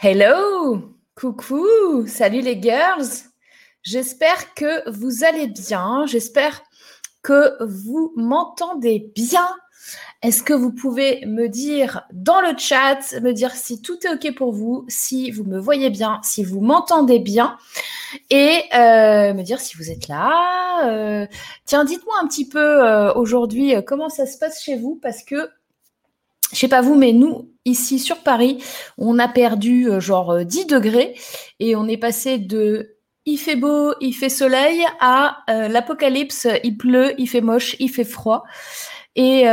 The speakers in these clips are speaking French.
Hello, coucou, salut les girls. J'espère que vous allez bien. J'espère que vous m'entendez bien. Est-ce que vous pouvez me dire dans le chat, me dire si tout est OK pour vous, si vous me voyez bien, si vous m'entendez bien, et euh, me dire si vous êtes là. Euh, tiens, dites-moi un petit peu euh, aujourd'hui comment ça se passe chez vous, parce que je sais pas vous, mais nous, ici sur Paris, on a perdu euh, genre 10 euh, degrés et on est passé de il fait beau, il fait soleil à euh, l'apocalypse, il pleut, il fait moche, il fait froid. Et, et,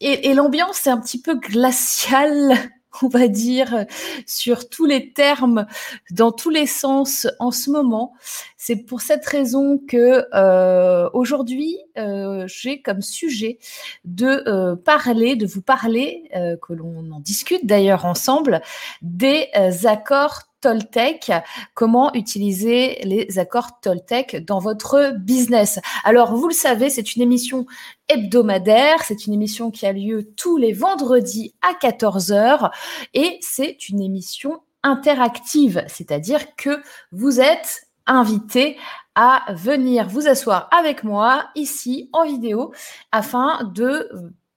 et l'ambiance est un petit peu glaciale on va dire, sur tous les termes, dans tous les sens en ce moment. C'est pour cette raison que euh, aujourd'hui, euh, j'ai comme sujet de euh, parler, de vous parler, que l'on en discute d'ailleurs ensemble, des accords Toltec, comment utiliser les accords Toltec dans votre business? Alors, vous le savez, c'est une émission hebdomadaire, c'est une émission qui a lieu tous les vendredis à 14h et c'est une émission interactive, c'est-à-dire que vous êtes invité à venir vous asseoir avec moi ici en vidéo afin de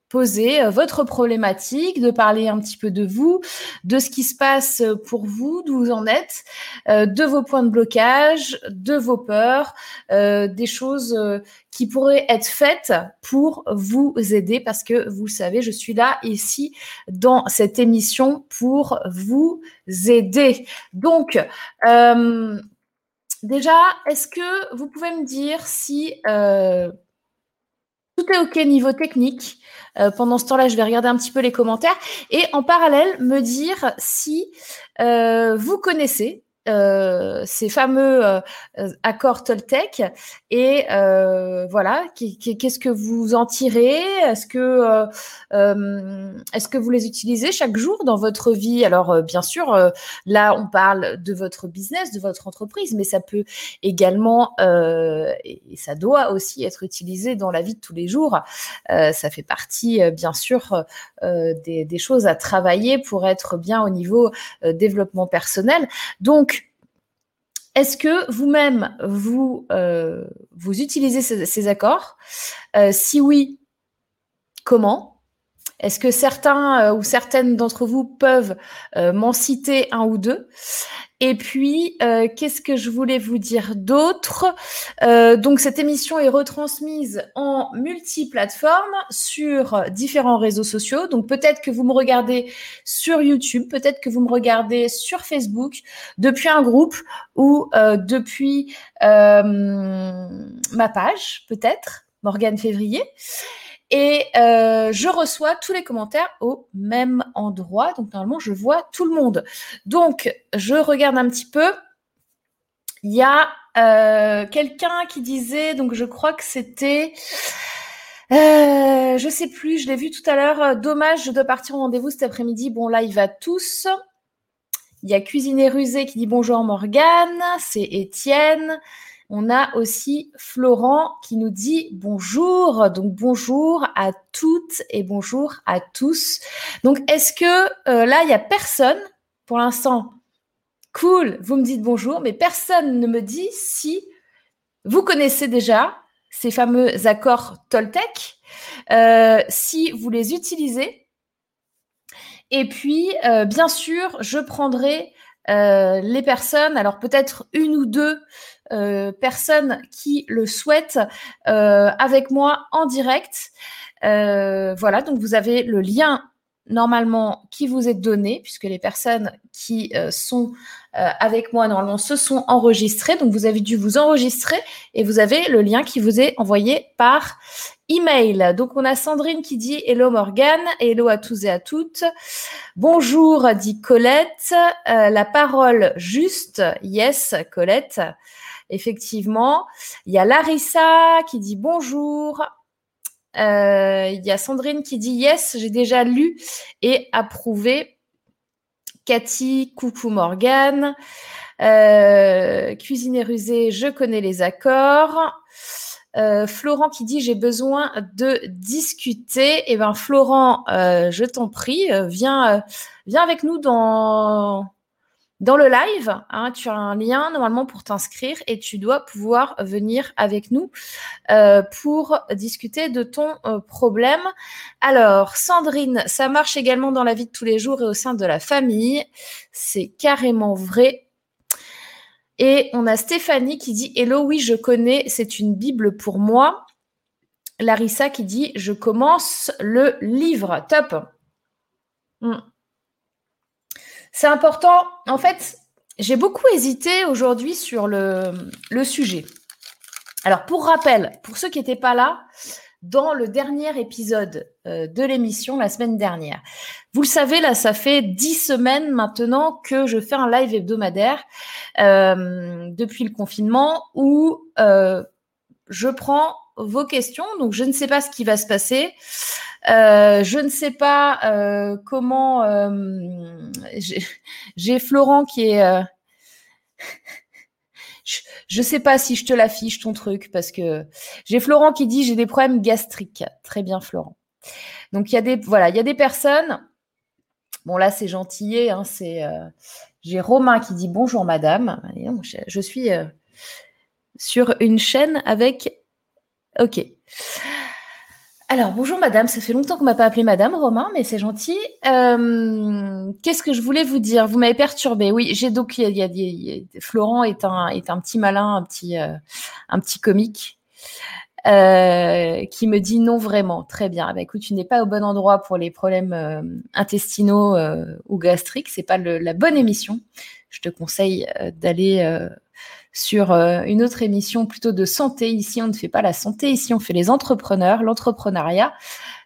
poser euh, votre problématique, de parler un petit peu de vous, de ce qui se passe pour vous, d'où vous en êtes, euh, de vos points de blocage, de vos peurs, euh, des choses qui pourraient être faites pour vous aider parce que vous savez, je suis là ici dans cette émission pour vous aider. Donc, déjà, est-ce que vous pouvez me dire si tout est OK niveau technique. Euh, pendant ce temps-là, je vais regarder un petit peu les commentaires et en parallèle me dire si euh, vous connaissez euh, ces fameux euh, euh, accords Toltec et voilà qu'est-ce que vous en tirez? Est-ce que est-ce que vous les utilisez chaque jour dans votre vie? Alors bien sûr là on parle de votre business de votre entreprise mais ça peut également et ça doit aussi être utilisé dans la vie de tous les jours. Ça fait partie bien sûr des, des, choses à travailler pour être bien au niveau développement personnel. Donc est-ce que vous-même, vous, euh, utilisez ces, accords? Euh, Si oui, comment? Est-ce que certains euh, ou certaines d'entre vous peuvent m'en citer un ou deux? Et puis, euh, qu'est-ce que je voulais vous dire d'autre? Euh, Donc, cette émission est retransmise en multiplateforme sur différents réseaux sociaux. Donc, peut-être que vous me regardez sur YouTube, peut-être que vous me regardez sur Facebook, depuis un groupe ou euh, depuis ma page, peut-être, Morgane Février. Et euh, je reçois tous les commentaires au même endroit. Donc normalement, je vois tout le monde. Donc, je regarde un petit peu. Il y a euh, quelqu'un qui disait, donc je crois que c'était... Euh, je sais plus, je l'ai vu tout à l'heure. Dommage, je dois partir au rendez-vous cet après-midi. Bon, là, il va tous. Il y a Cuisinier Rusé qui dit bonjour Morgane. C'est Étienne. On a aussi Florent qui nous dit bonjour. Donc bonjour à toutes et bonjour à tous. Donc est-ce que euh, là, il n'y a personne pour l'instant? Cool, vous me dites bonjour, mais personne ne me dit si vous connaissez déjà ces fameux accords Toltec, euh, si vous les utilisez. Et puis, euh, bien sûr, je prendrai les personnes, alors peut-être une ou deux euh, personnes qui le souhaitent euh, avec moi en direct. Euh, voilà, donc vous avez le lien normalement qui vous est donné, puisque les personnes qui sont avec moi normalement se sont enregistrées. Donc vous avez dû vous enregistrer et vous avez le lien qui vous est envoyé par email. Donc on a Sandrine qui dit Hello Morgane, hello à tous et à toutes. Bonjour, dit Colette. la parole juste, yes Colette. Effectivement. Il y a Larissa qui dit bonjour. Euh, il y a Sandrine qui dit yes, j'ai déjà lu et approuvé. Cathy, coucou Morgane. Euh, cuisiner rusé, je connais les accords. Euh, Florent qui dit j'ai besoin de discuter. Eh ben Florent, euh, je t'en prie, viens avec nous dans dans le live. Hein. tu as un lien normalement pour t'inscrire et tu dois pouvoir venir avec nous pour discuter de ton problème. Alors Sandrine, ça marche également dans la vie de tous les jours et au sein de la famille. C'est carrément vrai. Et on a Stéphanie qui dit Hello, oui, je connais, c'est une Bible pour moi. Larissa qui dit Je commence le livre. Top. Hmm. C'est important. En fait, j'ai beaucoup hésité aujourd'hui sur le, sujet. Alors, pour rappel, pour ceux qui n'étaient pas là, dans le dernier épisode euh, de l'émission la semaine dernière. Vous le savez, là, ça fait dix semaines maintenant que je fais un live hebdomadaire euh, depuis le confinement où euh, je prends vos questions. Donc, je ne sais pas ce qui va se passer. je ne sais pas comment. J'ai Florent qui est je ne sais pas si je te l'affiche ton truc parce que j'ai Florent qui dit j'ai des problèmes gastriques. Très bien, Florent. Donc il y a des voilà, il y a des personnes. Bon là c'est gentillet, hein, euh, j'ai Romain qui dit bonjour madame. Je, suis euh, sur une chaîne avec. Ok. Alors, bonjour madame, ça fait longtemps qu'on m'a pas appelé madame, Romain, mais c'est gentil. Euh, qu'est-ce que je voulais vous dire? Vous m'avez perturbé. Oui, j'ai donc, y a, Florent est un, est un petit malin, un petit, euh, un petit comique. Euh, qui me dit non vraiment. Très bien. Bah, écoute, tu n'es pas au bon endroit pour les problèmes intestinaux ou gastriques. C'est pas la bonne émission. Je te conseille d'aller sur euh, une autre émission plutôt de santé. Ici, on ne fait pas la santé, ici, on fait les entrepreneurs, l'entrepreneuriat,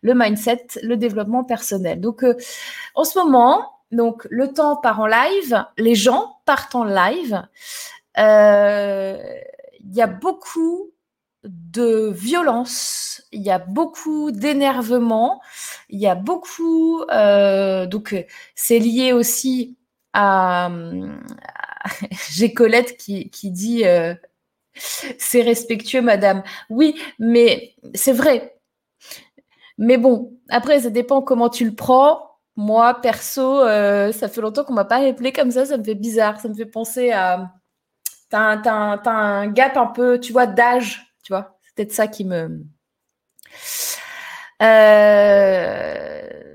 le mindset, le développement personnel. Donc, euh, en ce moment, donc le temps part en live, les gens partent en live. Euh, il y a beaucoup de violence, il y a beaucoup d'énervement, il y a beaucoup, donc c'est lié aussi à, j'ai Colette qui, dit euh, c'est respectueux, madame. Oui, mais c'est vrai. Mais bon, après, ça dépend comment tu le prends. Moi, perso, euh, ça fait longtemps qu'on m'a pas appelé comme ça, ça me fait bizarre. Ça me fait penser à. T'as un, un, gap un peu, tu vois, d'âge, tu vois. C'est peut-être ça qui me. Euh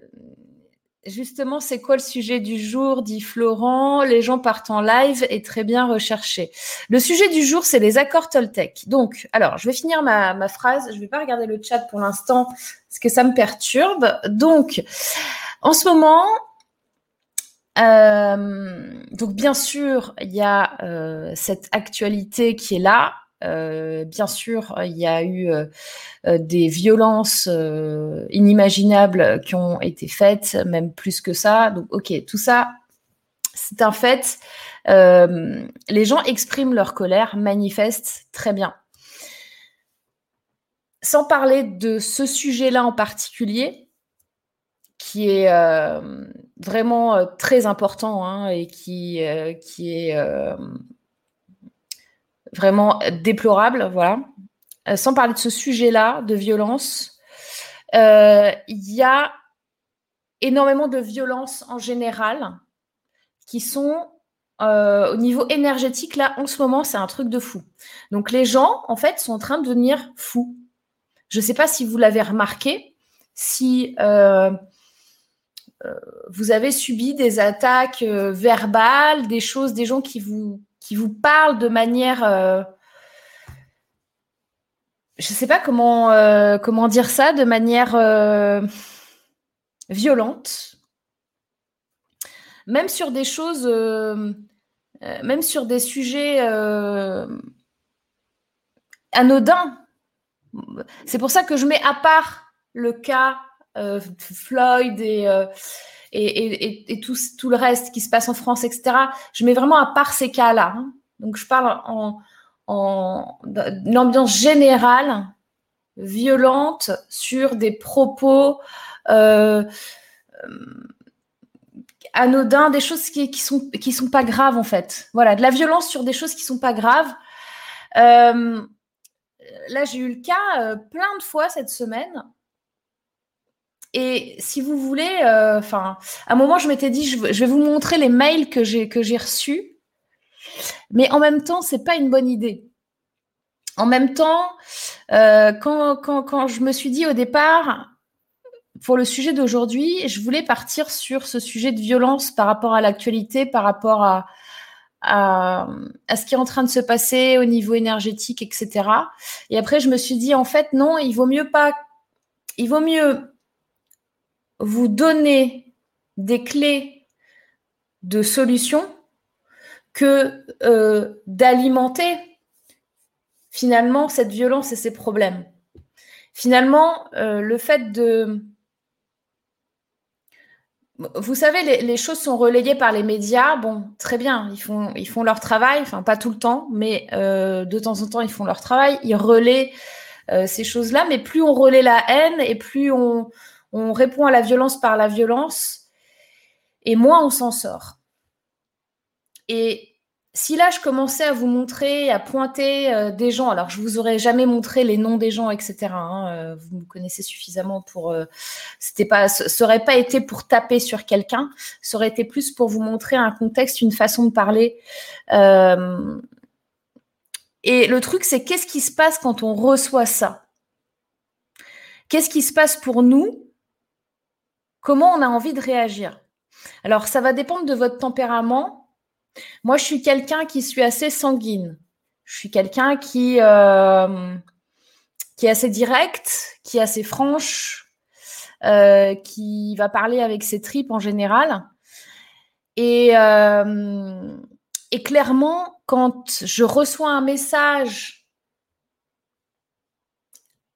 Justement, c'est quoi le sujet du jour dit Florent? Les gens partent en live et très bien recherché. Le sujet du jour, c'est les accords Toltec. Donc, alors, je vais finir ma, phrase. Je ne vais pas regarder le chat pour l'instant parce que ça me perturbe. Donc, en ce moment, euh, donc bien sûr, il y a euh, cette actualité qui est là. Euh, bien sûr, il y a eu euh, euh, des violences inimaginables qui ont été faites, même plus que ça. Donc, ok, tout ça, c'est un fait. les gens expriment leur colère, manifestent très bien. Sans parler de ce sujet-là en particulier, qui est vraiment très important hein, et qui, qui est vraiment déplorable, voilà. Euh, sans parler de ce sujet-là, de violence, euh, il y a énormément de violences en général qui sont euh, au niveau énergétique, là, en ce moment, c'est un truc de fou. Donc, les gens, en fait, sont en train de devenir fous. Je ne sais pas si vous l'avez remarqué, si vous avez subi des attaques verbales, des choses, des gens qui vous qui vous parle de manière, euh, je ne sais pas comment, euh, comment dire ça, de manière euh, violente, même sur des choses, même sur des sujets anodins. C'est pour ça que je mets à part le cas Floyd et et, tout, le reste qui se passe en France, etc. Je mets vraiment à part ces cas-là. Hein. Donc, je parle en, en ambiance générale, violente, sur des propos euh, euh, anodins, des choses qui, qui, sont, qui sont pas graves, en fait. Voilà, de la violence sur des choses qui sont pas graves. Euh, là, j'ai eu le cas plein de fois cette semaine. Et si vous voulez, enfin, à un moment, je m'étais dit, je, vais vous montrer les mails que j'ai que j'ai reçus. Mais en même temps, c'est pas une bonne idée. En même temps, quand, quand, quand, je me suis dit au départ, pour le sujet d'aujourd'hui, je voulais partir sur ce sujet de violence par rapport à l'actualité, par rapport à, à, ce qui est en train de se passer au niveau énergétique, etc. Et après, je me suis dit, en fait, non, il vaut mieux pas, il vaut mieux vous donner des clés de solution que euh, d'alimenter finalement cette violence et ces problèmes. Finalement, euh, le fait de vous savez, les, choses sont relayées par les médias. Bon, très bien, ils font, ils font leur travail, enfin pas tout le temps, mais euh, de temps en temps, ils font leur travail. Ils relaient ces choses-là, mais plus on relaie la haine et plus on, on répond à la violence par la violence, et moins on s'en sort. Et si là, je commençais à vous montrer, à pointer euh, des gens, alors je vous aurais jamais montré les noms des gens, etc. Hein, euh, vous me connaissez suffisamment pour. Euh, c'était pas, ça pas été pour taper sur quelqu'un, ça aurait été plus pour vous montrer un contexte, une façon de parler. et le truc, c'est qu'est-ce qui se passe quand on reçoit ça? Qu'est-ce qui se passe pour nous Comment on a envie de réagir? Alors, ça va dépendre de votre tempérament moi, je suis quelqu'un qui suis assez sanguine. Je suis quelqu'un qui, euh, qui est assez direct, qui est assez franche, euh, qui va parler avec ses tripes en général. Euh, et clairement, quand je reçois un message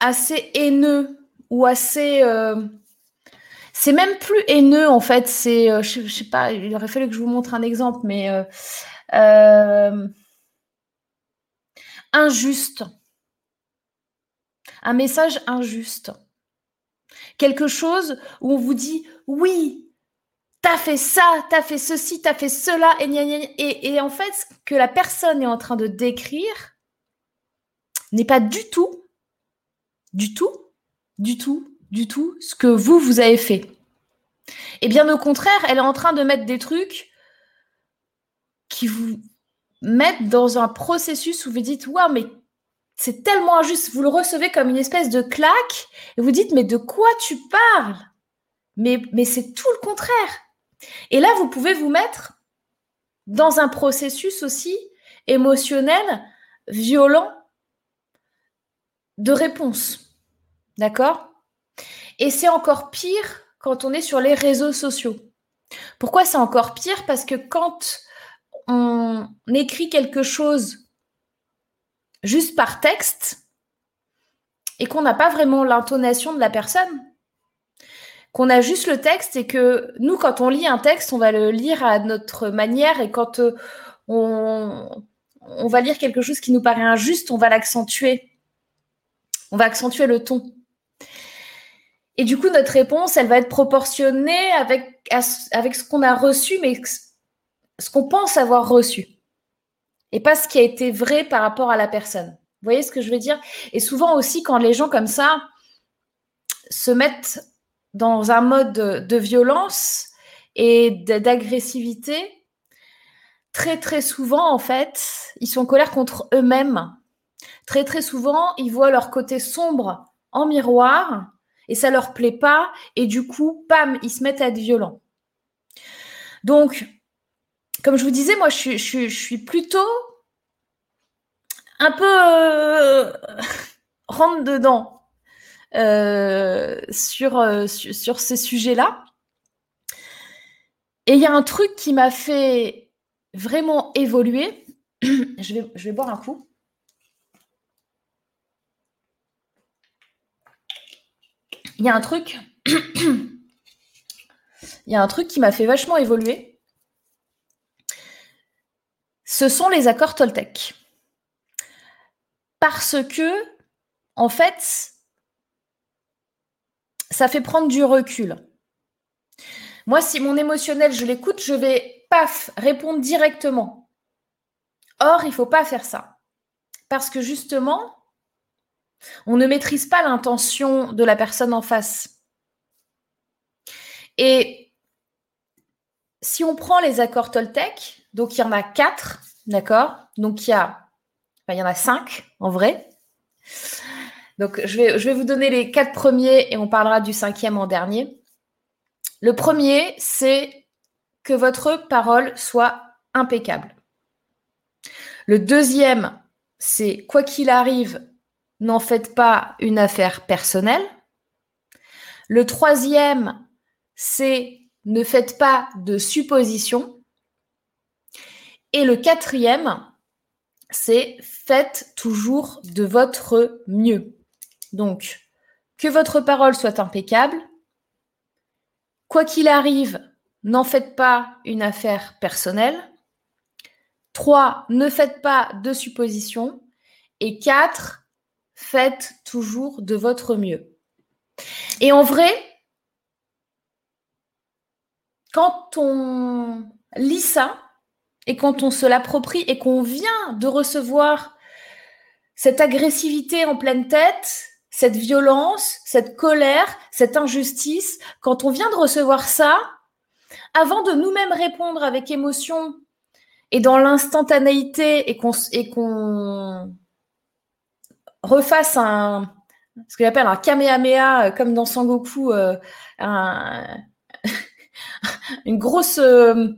assez haineux ou assez c'est même plus haineux en fait. C'est, euh, je, sais pas, il aurait fallu que je vous montre un exemple, mais euh, euh, injuste. Un message injuste. Quelque chose où on vous dit oui, t'as fait ça, t'as fait ceci, t'as fait cela, et, et, et en fait, ce que la personne est en train de décrire n'est pas du tout, du tout, du tout du tout ce que vous, vous avez fait. Et bien au contraire, elle est en train de mettre des trucs qui vous mettent dans un processus où vous dites, waouh, mais c'est tellement injuste. Vous le recevez comme une espèce de claque et vous dites, mais de quoi tu parles? Mais, mais c'est tout le contraire. Et là, vous pouvez vous mettre dans un processus aussi émotionnel, violent, de réponse. D'accord? Et c'est encore pire quand on est sur les réseaux sociaux. Pourquoi c'est encore pire? Parce que quand on écrit quelque chose juste par texte et qu'on n'a pas vraiment l'intonation de la personne, qu'on a juste le texte et que nous, quand on lit un texte, on va le lire à notre manière et quand euh, on, on va lire quelque chose qui nous paraît injuste, on va l'accentuer. On va accentuer le ton. Et du coup, notre réponse, elle va être proportionnée avec, avec ce qu'on a reçu, mais ce qu'on pense avoir reçu. Et pas ce qui a été vrai par rapport à la personne. Vous voyez ce que je veux dire? Et souvent aussi, quand les gens comme ça se mettent dans un mode de, violence et d'agressivité, très très souvent, en fait, ils sont en colère contre eux-mêmes. Très très souvent, ils voient leur côté sombre en miroir et ça leur plaît pas et du coup, pam, ils se mettent à être violents. Donc, comme je vous disais, moi, je suis, plutôt un peu euh, rentre dedans euh, sur, euh, sur, ces sujets-là. Et il y a un truc qui m'a fait vraiment évoluer. je vais boire un coup. Il y a un truc. il y a un truc qui m'a fait vachement évoluer. Ce sont les accords Toltec. Parce que, en fait, ça fait prendre du recul. Moi, si mon émotionnel, je l'écoute, je vais, paf, répondre directement. Or, il ne faut pas faire ça. Parce que justement, On ne maîtrise pas l'intention de la personne en face. Et si on prend les accords Toltec, donc il y en a quatre, d'accord? Donc il y a, y en a cinq en vrai. Donc je vais vous donner les quatre premiers et on parlera du cinquième en dernier. Le premier, c'est que votre parole soit impeccable. Le deuxième, c'est quoi qu'il arrive, n'en faites pas une affaire personnelle. Le troisième, c'est ne faites pas de suppositions. Et le quatrième, c'est faites toujours de votre mieux. Donc, que votre parole soit impeccable. Quoi qu'il arrive, n'en faites pas une affaire personnelle. Trois, ne faites pas de suppositions. Et quatre, faites toujours de votre mieux. Et en vrai, quand on lit ça et quand on se l'approprie et qu'on vient de recevoir cette agressivité en pleine tête, cette violence, cette colère, cette injustice, quand on vient de recevoir ça, avant de nous-mêmes répondre avec émotion et dans l'instantanéité et qu'on refasse un ce que j'appelle un kamehameha euh, comme dans Sangoku euh, une grosse euh,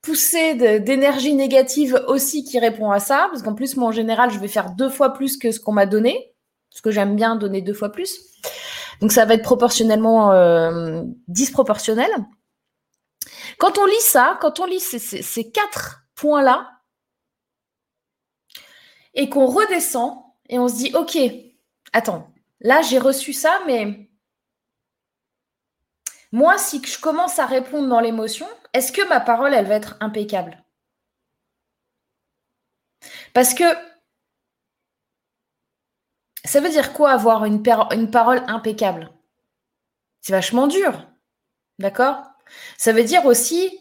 poussée d'énergie négative aussi qui répond à ça. Parce qu'en plus moi en général je vais faire deux fois plus que ce qu'on m'a donné parce que j'aime bien donner deux fois plus. Donc ça va être proportionnellement disproportionnel. Quand on lit ça quand on lit ces quatre points là et qu'on redescend et on se dit, OK, attends, là j'ai reçu ça, mais moi, si je commence à répondre dans l'émotion, est-ce que ma parole, elle va être impeccable? Parce que ça veut dire quoi avoir une, parole impeccable? C'est vachement dur. D'accord? Ça veut dire aussi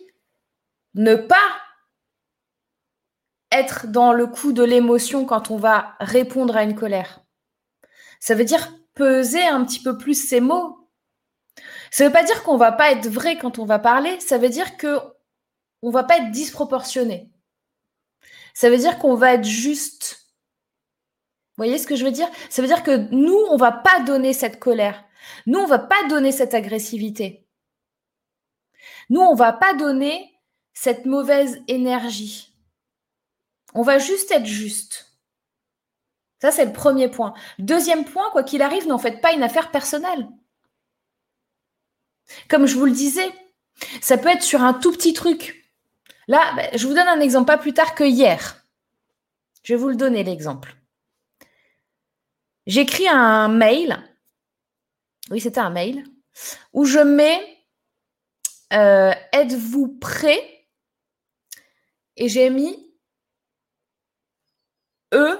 ne pas être dans le coup de l'émotion quand on va répondre à une colère. Ça veut dire peser un petit peu plus ses mots. Ça ne veut pas dire qu'on va pas être vrai quand on va parler, ça veut dire que on va pas être disproportionné. Ça veut dire qu'on va être juste. Vous voyez ce que je veux dire? Ça veut dire que nous, on va pas donner cette colère. Nous, on va pas donner cette agressivité. Nous, on va pas donner cette mauvaise énergie. On va juste être juste. Ça, c'est le premier point. Deuxième point, quoi qu'il arrive, n'en faites pas une affaire personnelle. Comme je vous le disais, ça peut être sur un tout petit truc. Là, ben, je vous donne un exemple pas plus tard que hier. Je vais vous le donner l'exemple. J'écris un mail. Oui, c'était un mail où je mets euh, êtes-vous prêt? Et j'ai mis E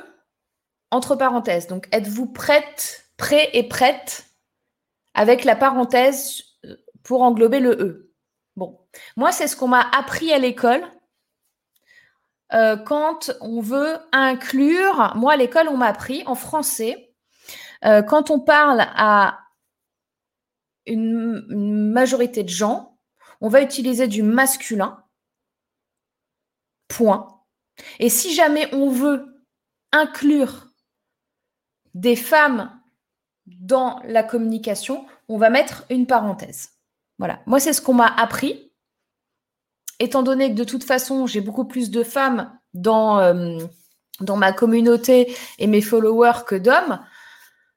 entre parenthèses. Donc, êtes-vous prête, prêt et prête avec la parenthèse euh, pour englober le E? Bon, moi, c'est ce qu'on m'a appris à l'école. Euh, quand on veut inclure, moi à l'école, on m'a appris en français, euh, quand on parle à une, majorité de gens, on va utiliser du masculin, point. Et si jamais on veut inclure des femmes dans la communication, on va mettre une parenthèse. Voilà. Moi, c'est ce qu'on m'a appris. Étant donné que de toute façon, j'ai beaucoup plus de femmes dans, euh, ma communauté et mes followers que d'hommes,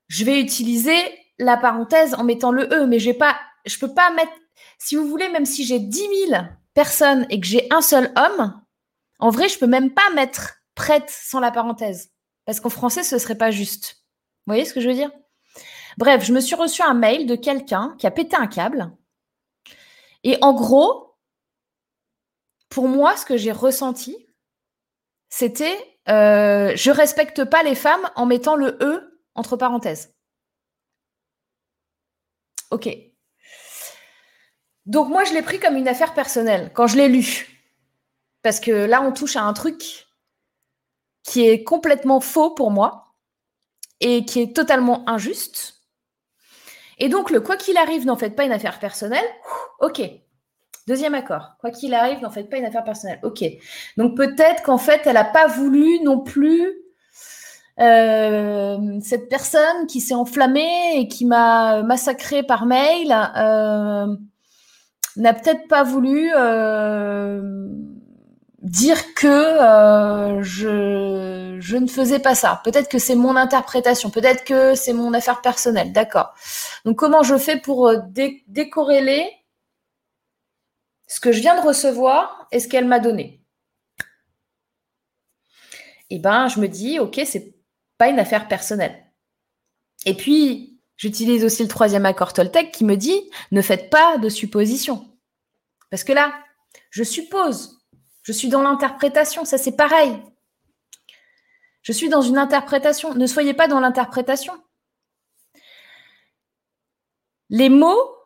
je vais utiliser la parenthèse en mettant le E. Mais j'ai pas, je peux pas mettre, si vous voulez, même si j'ai 10 000 personnes et que j'ai un seul homme, en vrai, je peux même pas mettre prête sans la parenthèse. Parce qu'en français, ce serait pas juste. Vous voyez ce que je veux dire? Bref, je me suis reçu un mail de quelqu'un qui a pété un câble. Et en gros, pour moi, ce que j'ai ressenti, c'était euh, je respecte pas les femmes en mettant le E entre parenthèses. Ok. Donc moi, je l'ai pris comme une affaire personnelle quand je l'ai lu. Parce que là, on touche à un truc qui est complètement faux pour moi. et qui est totalement injuste. Et donc, le quoi qu'il arrive, n'en faites pas une affaire personnelle. Ok. Deuxième accord. Quoi qu'il arrive, n'en faites pas une affaire personnelle. Ok. Donc, peut-être qu'en fait, elle n'a pas voulu non plus euh, cette personne qui s'est enflammée et qui m'a massacré par mail euh, n'a peut-être pas voulu euh, dire que euh, je, ne faisais pas ça. Peut-être que c'est mon interprétation, peut-être que c'est mon affaire personnelle, d'accord. Donc comment je fais pour euh, décorréler ce que je viens de recevoir et ce qu'elle m'a donné? Eh ben, je me dis, ok, c'est pas une affaire personnelle. Et puis, j'utilise aussi le troisième accord Toltec qui me dit, ne faites pas de suppositions. Parce que là, je suppose je suis dans l'interprétation, ça c'est pareil. Je suis dans une interprétation. Ne soyez pas dans l'interprétation. Les mots,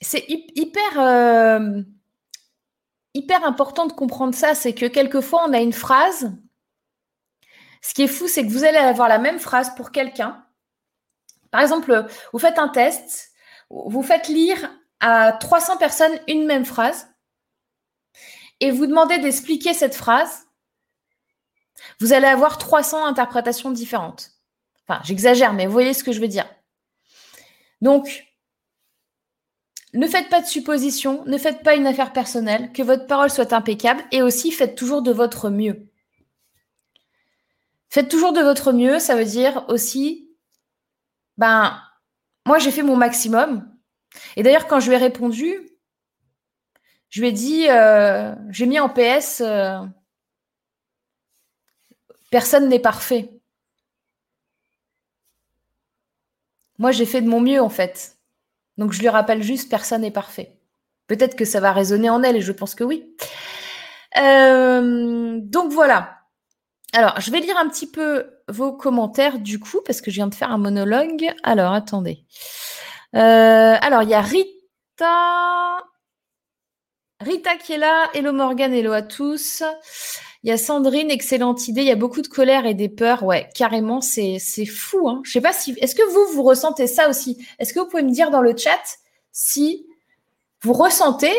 c'est hyper, euh, hyper important de comprendre ça. C'est que quelquefois, on a une phrase. Ce qui est fou, c'est que vous allez avoir la même phrase pour quelqu'un. Par exemple, vous faites un test, vous faites lire à 300 personnes une même phrase et vous demandez d'expliquer cette phrase, vous allez avoir 300 interprétations différentes. Enfin, j'exagère, mais voyez ce que je veux dire. Donc, ne faites pas de suppositions, ne faites pas une affaire personnelle, que votre parole soit impeccable et aussi faites toujours de votre mieux. Faites toujours de votre mieux, ça veut dire aussi, ben, moi j'ai fait mon maximum. Et d'ailleurs, quand je lui ai répondu, je lui ai dit, euh, j'ai mis en PS, euh, personne n'est parfait. Moi, j'ai fait de mon mieux, en fait. Donc, je lui rappelle juste, personne n'est parfait. Peut-être que ça va résonner en elle, et je pense que oui. Euh, donc, voilà. Alors, je vais lire un petit peu vos commentaires, du coup, parce que je viens de faire un monologue. Alors, attendez. alors, il y a Rita. Rita qui est là, hello Morgan, hello à tous. Il y a Sandrine, excellente idée. Il y a beaucoup de colère et des peurs. Ouais, carrément, c'est, fou. Hein. Je sais pas si. Est-ce que vous, vous ressentez ça aussi? Est-ce que vous pouvez me dire dans le chat si vous ressentez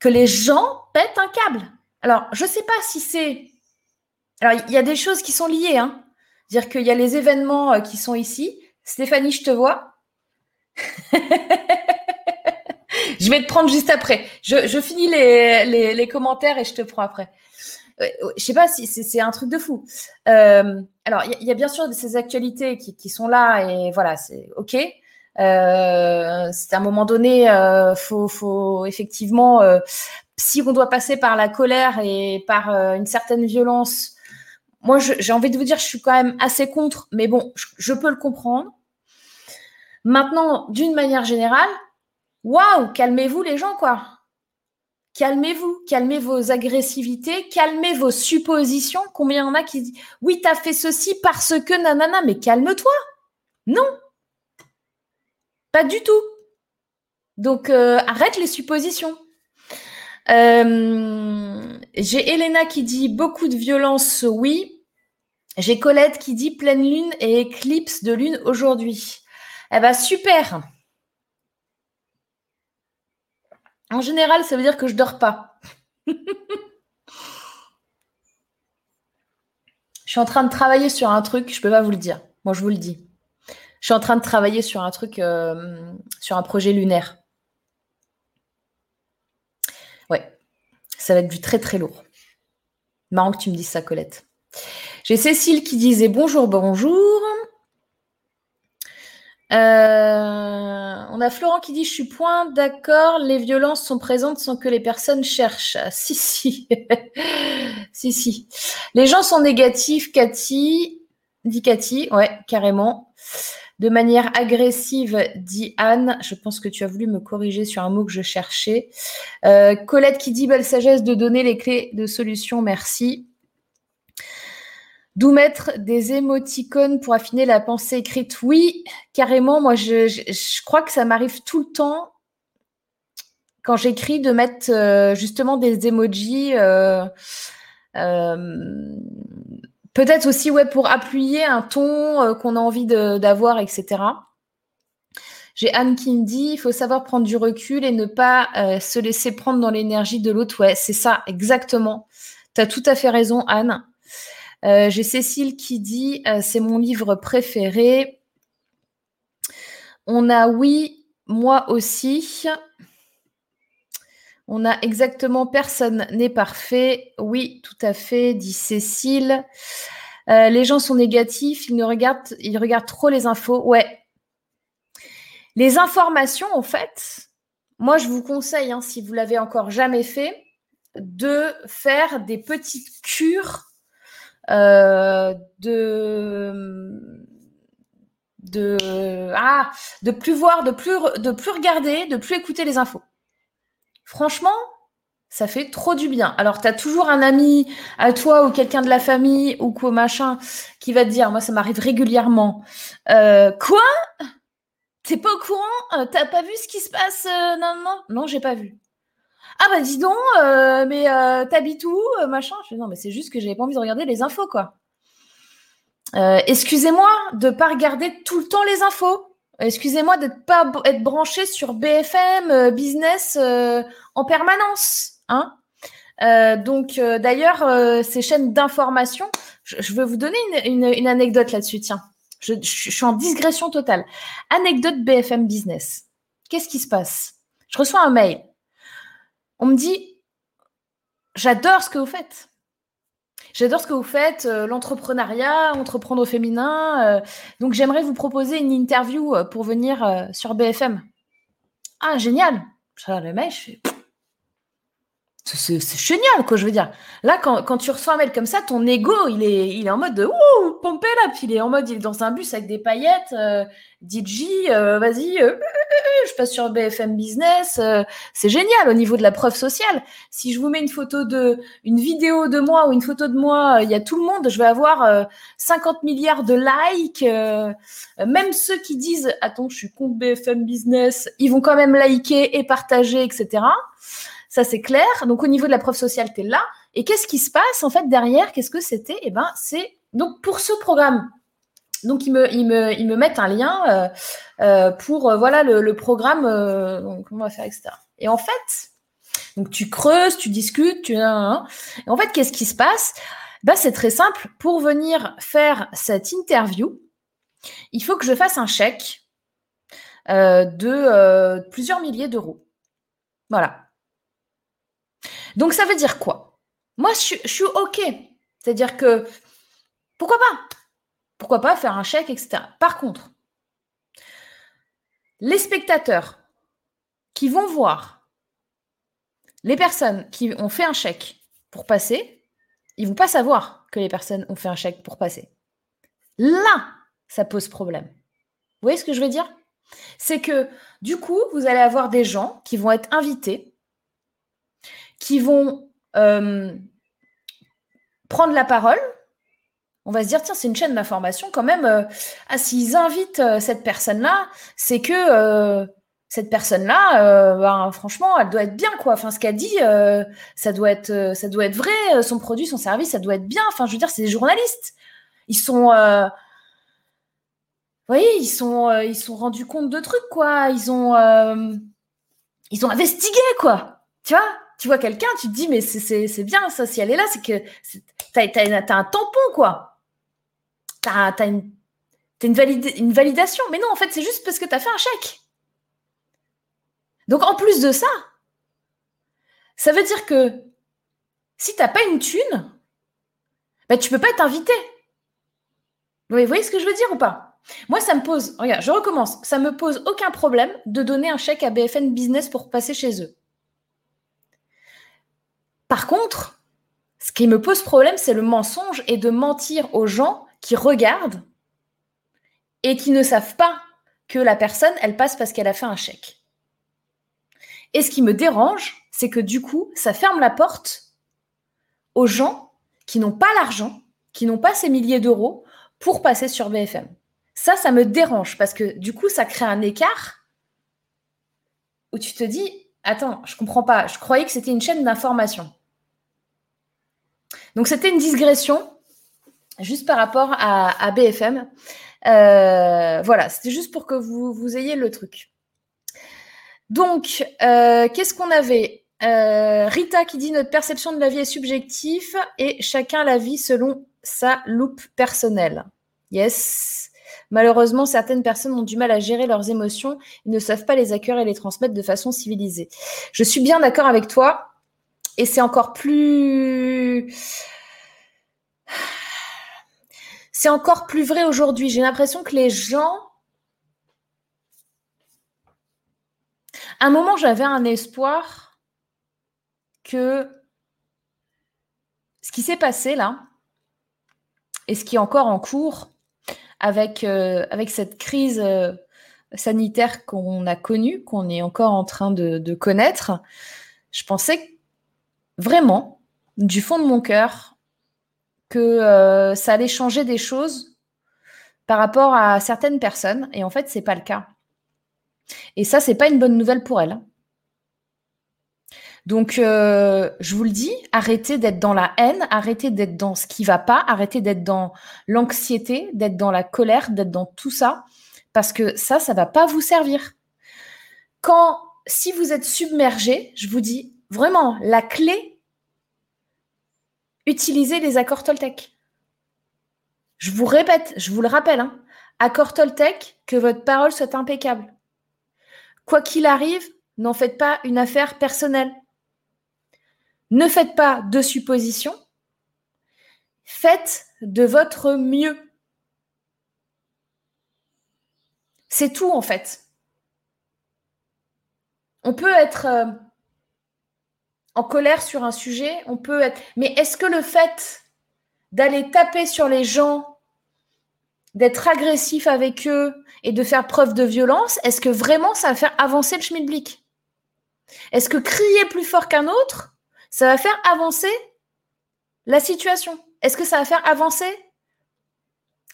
que les gens pètent un câble? Alors, je sais pas si c'est. Alors, il y a des choses qui sont liées. Hein. Dire qu'il y a les événements euh, qui sont ici. Stéphanie, je te vois. je vais te prendre juste après. Je, finis les, commentaires et je te prends après. Euh, je sais pas si c'est un truc de fou. Euh, alors, il y, a bien sûr ces actualités qui, sont là et voilà, c'est OK. Euh, c'est à un moment donné, euh, faut, faut effectivement, si on doit passer par la colère et par une certaine violence, moi j'ai envie de vous dire, je suis quand même assez contre, mais bon, je peux le comprendre. Maintenant, d'une manière générale, Waouh, calmez-vous les gens, quoi. Calmez-vous, calmez vos agressivités, calmez vos suppositions. Combien il y en a qui disent Oui, t'as fait ceci parce que nanana, mais calme-toi. Non, pas du tout. Donc euh, arrête les suppositions. Euh, j'ai Elena qui dit beaucoup de violence, oui. J'ai Colette qui dit pleine lune et éclipse de lune aujourd'hui. Eh ben super. En général, ça veut dire que je dors pas. je suis en train de travailler sur un truc, je peux pas vous le dire. Moi, je vous le dis. Je suis en train de travailler sur un truc, euh, sur un projet lunaire. Ouais, ça va être du très très lourd. Marrant que tu me dises ça, Colette. J'ai Cécile qui disait bonjour, bonjour. Euh, on a Florent qui dit Je suis point d'accord, les violences sont présentes sans que les personnes cherchent. Ah, si, si. si, si. Les gens sont négatifs, Cathy. Dit Cathy, ouais, carrément. De manière agressive, dit Anne. Je pense que tu as voulu me corriger sur un mot que je cherchais. Euh, Colette qui dit Belle sagesse de donner les clés de solution, merci. D'où mettre des émoticônes pour affiner la pensée écrite Oui, carrément. Moi, je, crois que ça m'arrive tout le temps quand j'écris de mettre euh, justement des emojis. Euh, euh, Peut-être aussi pour appuyer un ton qu'on a envie d'avoir, etc. J'ai Anne qui me dit, il faut savoir prendre du recul et ne pas se laisser prendre dans l'énergie de l'autre. Ouais, c'est ça, exactement. Tu as tout à fait raison, Anne. Euh, j'ai Cécile qui dit, c'est mon livre préféré. On a oui, moi aussi. On a exactement personne n'est parfait. Oui, tout à fait, dit Cécile. Euh, les gens sont négatifs, ils ne regardent, ils regardent trop les infos. Ouais. Les informations, en fait, moi je vous conseille, hein, si vous l'avez encore jamais fait, de faire des petites cures euh, de de ah de plus voir, de plus de plus regarder, de plus écouter les infos. Franchement, ça fait trop du bien. Alors, tu as toujours un ami à toi ou quelqu'un de la famille ou quoi machin qui va te dire, moi ça m'arrive régulièrement, euh, quoi? T'es pas au courant? Euh, T'as pas vu ce qui se passe euh, Non, non, non, j'ai pas vu. Ah bah dis donc, mais t'habites où Machin? Je non, mais c'est juste que j'avais pas envie de regarder les infos, quoi. Excusez-moi de pas regarder tout le temps les infos. Excusez-moi ne pas être branché sur BFM euh, Business euh, en permanence. Hein euh, donc, d'ailleurs, ces chaînes d'information, je, veux vous donner une, anecdote là-dessus. Tiens, je, je, suis en digression totale. Anecdote BFM Business. Qu'est-ce qui se passe? Je reçois un mail. On me dit, j'adore ce que vous faites. J'adore ce que vous faites, euh, l'entrepreneuriat, entreprendre au féminin. Euh, donc, j'aimerais vous proposer une interview euh, pour venir sur BFM. Ah, génial. Le c'est génial, quoi, je veux dire. Là, quand, tu reçois un mail comme ça, ton ego, il est, il est en mode de ouh, pompé là, puis il est en mode, il est dans un bus avec des paillettes, euh, DJ, euh, vas-y, euh, je passe sur BFM Business, c'est génial au niveau de la preuve sociale. Si je vous mets une photo de, une vidéo de moi ou une photo de moi, il y a tout le monde, je vais avoir 50 milliards de likes, même ceux qui disent, attends, je suis contre BFM Business, ils vont quand même liker et partager, etc. C'est clair. Donc, au niveau de la preuve sociale, tu es là. Et qu'est-ce qui se passe, en fait, derrière? Qu'est-ce que c'était? Eh ben, c'est donc pour ce programme. Donc, ils me, ils me, ils me mettent un lien euh, euh, pour, euh, voilà, le, programme, donc, on va faire, etc. Et en fait, donc, tu creuses, tu discutes, tu... Et en fait, qu'est-ce qui se passe? Ben, C'est très simple. Pour venir faire cette interview, il faut que je fasse un chèque de plusieurs milliers d'euros. Voilà. Donc ça veut dire quoi? Moi, je, suis OK. C'est-à-dire que pourquoi pas? Pourquoi pas faire un chèque, etc. Par contre, les spectateurs qui vont voir les personnes qui ont fait un chèque pour passer, ils vont pas savoir que les personnes ont fait un chèque pour passer. Là, ça pose problème. Vous voyez ce que je veux dire? C'est que du coup, vous allez avoir des gens qui vont être invités qui vont euh, prendre la parole. On va se dire, tiens, c'est une chaîne d'information quand même. Euh, ah, s'ils invitent euh, cette personne-là, c'est que cette personne-là, ben, franchement, elle doit être bien, quoi. Enfin, ce qu'elle dit, ça, doit être, ça doit être vrai. Son produit, son service, ça doit être bien. Enfin, je veux dire, c'est des journalistes. Ils sont. Vous voyez, ils sont, ils sont rendus compte de trucs, quoi. Ils ont, ils ont investigué, quoi. Tu vois? Tu vois quelqu'un, tu te dis, mais c'est bien ça, si elle est là, c'est que tu as, un tampon, quoi. Tu as, une, validation. Mais non, en fait, c'est juste parce que tu as fait un chèque. Donc, en plus de ça, ça veut dire que si tu n'as pas une thune, bah, tu peux pas être invité. Vous voyez ce que je veux dire ou pas? Moi, ça me pose, regarde, je recommence, ça me pose aucun problème de donner un chèque à BFN Business pour passer chez eux. Par contre, ce qui me pose problème, c'est le mensonge et de mentir aux gens qui regardent et qui ne savent pas que la personne, elle passe parce qu'elle a fait un chèque. Et ce qui me dérange, c'est que du coup, ça ferme la porte aux gens qui n'ont pas l'argent, qui n'ont pas ces milliers d'euros pour passer sur BFM. Ça, ça me dérange parce que du coup, ça crée un écart où tu te dis, attends, je comprends pas, je croyais que c'était une chaîne d'information. Donc c'était une digression. juste par rapport à, BFM. Euh, voilà, c'était juste pour que vous, ayez le truc. Donc, euh, qu'est-ce qu'on avait? Rita qui dit notre perception de la vie est subjective et chacun la vit selon sa loupe personnelle. Yes. Malheureusement, certaines personnes ont du mal à gérer leurs émotions et ne savent pas les accueillir et les transmettre de façon civilisée. Je suis bien d'accord avec toi. Et c'est encore plus... C'est encore plus vrai aujourd'hui. J'ai l'impression que les gens... À un moment, j'avais un espoir que ce qui s'est passé là, et ce qui est encore en cours, avec, euh, avec cette crise euh, sanitaire qu'on a connue, qu'on est encore en train de, connaître, je pensais vraiment, du fond de mon cœur, que euh, ça allait changer des choses par rapport à certaines personnes. Et en fait, c'est pas le cas. Et ça, c'est pas une bonne nouvelle pour elles. Donc, euh, je vous le dis, arrêtez d'être dans la haine, arrêtez d'être dans ce qui va pas, arrêtez d'être dans l'anxiété, d'être dans la colère, d'être dans tout ça, parce que ça, ça va pas vous servir. Quand, si vous êtes submergé, je vous dis vraiment, la clé, utilisez les accords Toltec. Je vous répète, je vous le rappelle, hein, accord Toltec, que votre parole soit impeccable. Quoi qu'il arrive, n'en faites pas une affaire personnelle. Ne faites pas de suppositions. Faites de votre mieux. C'est tout en fait. On peut être euh, en colère sur un sujet, on peut être. Mais est-ce que le fait d'aller taper sur les gens, d'être agressif avec eux et de faire preuve de violence, est-ce que vraiment ça va faire avancer le schmilblick? Est-ce que crier plus fort qu'un autre, ça va faire avancer la situation? Est-ce que ça va faire avancer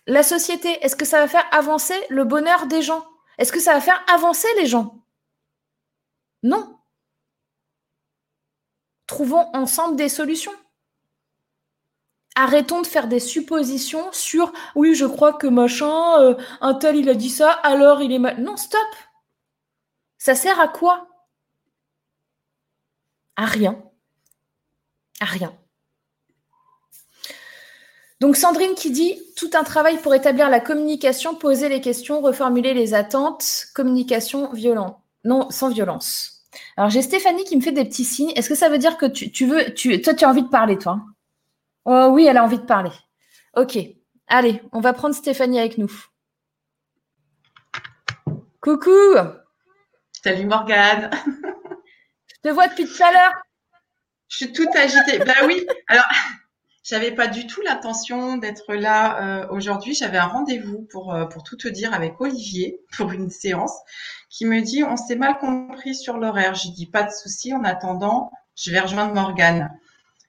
la société? Est-ce que ça va faire avancer le bonheur des gens? Est-ce que ça va faire avancer les gens? Non. Trouvons ensemble des solutions. Arrêtons de faire des suppositions sur oui, je crois que machin, euh, un tel il a dit ça, alors il est mal. Non, stop. Ça sert à quoi? À rien rien. Donc Sandrine qui dit tout un travail pour établir la communication, poser les questions, reformuler les attentes, communication violente. Non, sans violence. Alors j'ai Stéphanie qui me fait des petits signes. Est-ce que ça veut dire que tu, veux, tu, toi tu as envie de parler, toi Oh oui, elle a envie de parler. Ok. Allez, on va prendre Stéphanie avec nous. Coucou. Salut Morgane. Je te vois depuis tout à l'heure. Je suis toute agitée. bah oui. Alors, j'avais pas du tout l'intention d'être là euh, aujourd'hui. J'avais un rendez-vous pour euh, pour tout te dire avec Olivier pour une séance qui me dit on s'est mal compris sur l'horaire. J'ai dit pas de souci. En attendant, je vais rejoindre Morgane.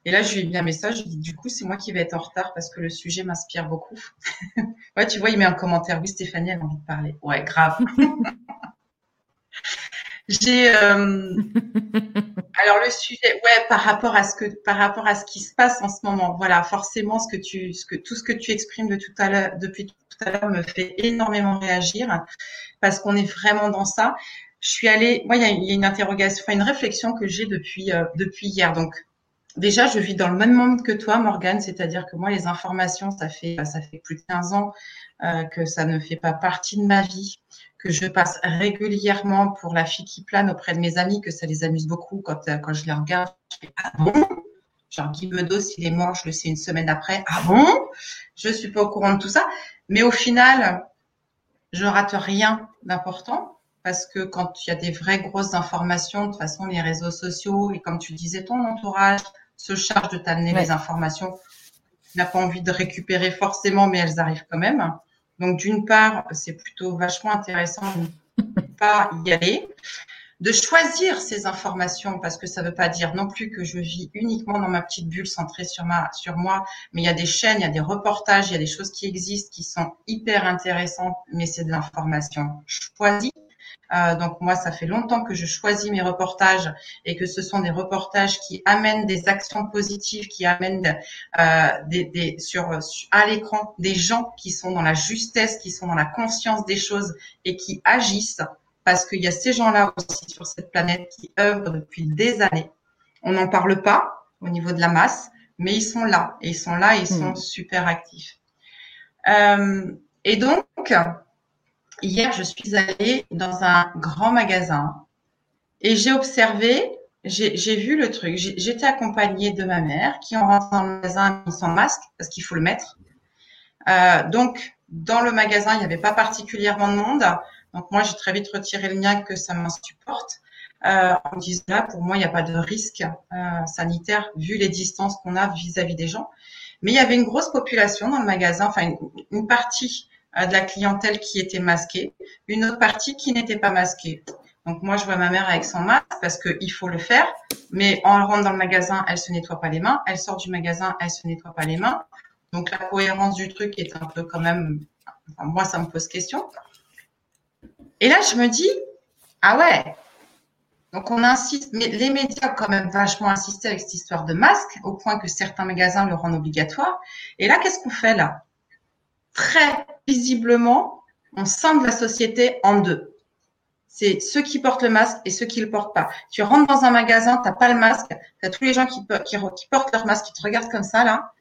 Et là, je lui ai mis un message. Je lui ai dit du coup, c'est moi qui vais être en retard parce que le sujet m'inspire beaucoup. ouais, tu vois, il met un commentaire. Oui, Stéphanie, elle a envie de parler. Ouais, grave. J'ai euh, alors le sujet, ouais, par rapport à ce que, par rapport à ce qui se passe en ce moment, voilà, forcément, ce que tu, ce que tout ce que tu exprimes de tout à l'heure, depuis tout à l'heure, me fait énormément réagir parce qu'on est vraiment dans ça. Je suis allée, moi, il y a, y a une interrogation, enfin une réflexion que j'ai depuis euh, depuis hier. Donc déjà, je vis dans le même monde que toi, Morgane, c'est-à-dire que moi, les informations, ça fait ça fait plus de 15 ans euh, que ça ne fait pas partie de ma vie que je passe régulièrement pour la fille qui plane auprès de mes amis, que ça les amuse beaucoup quand, euh, quand je les regarde. Je fais Ah bon? Genre Guy Bedos, s'il est mort, je le sais une semaine après. Ah bon? Je suis pas au courant de tout ça. Mais au final, je rate rien d'important parce que quand il y a des vraies grosses informations, de toute façon, les réseaux sociaux et comme tu disais, ton entourage se charge de t'amener les informations. Tu n'as pas envie de récupérer forcément, mais elles arrivent quand même. Donc, d'une part, c'est plutôt vachement intéressant de ne pas y aller, de choisir ces informations parce que ça ne veut pas dire non plus que je vis uniquement dans ma petite bulle centrée sur ma, sur moi, mais il y a des chaînes, il y a des reportages, il y a des choses qui existent qui sont hyper intéressantes, mais c'est de l'information choisie. Euh, donc moi, ça fait longtemps que je choisis mes reportages et que ce sont des reportages qui amènent des actions positives, qui amènent euh, des, des, sur, à l'écran des gens qui sont dans la justesse, qui sont dans la conscience des choses et qui agissent, parce qu'il y a ces gens-là aussi sur cette planète qui œuvrent depuis des années. On n'en parle pas au niveau de la masse, mais ils sont là et ils sont là et ils sont hmm. super actifs. Euh, et donc, hier, je suis allée dans un grand magasin et j'ai observé, j'ai vu le truc. J'étais accompagnée de ma mère qui, en rentrant dans le magasin, son masque parce qu'il faut le mettre. Euh, donc, dans le magasin, il n'y avait pas particulièrement de monde. Donc, moi, j'ai très vite retiré le mien que ça m'insupporte. Euh, en disant là, pour moi, il n'y a pas de risque euh, sanitaire vu les distances qu'on a vis-à-vis des gens. Mais il y avait une grosse population dans le magasin, enfin une partie de la clientèle qui était masquée, une autre partie qui n'était pas masquée. Donc moi, je vois ma mère avec son masque parce qu'il faut le faire, mais en rentre dans le magasin, elle se nettoie pas les mains, elle sort du magasin, elle se nettoie pas les mains. Donc la cohérence du truc est un peu quand même, moi, ça me pose question. Et là, je me dis, ah ouais, donc on insiste, mais les médias ont quand même vachement insisté avec cette histoire de masque, au point que certains magasins le rendent obligatoire. Et là, qu'est-ce qu'on fait là? Très visiblement, on scinde la société en deux. C'est ceux qui portent le masque et ceux qui le portent pas. Tu rentres dans un magasin, tu n'as pas le masque, tu as tous les gens qui, portent leur masque, qui te regardent comme ça là.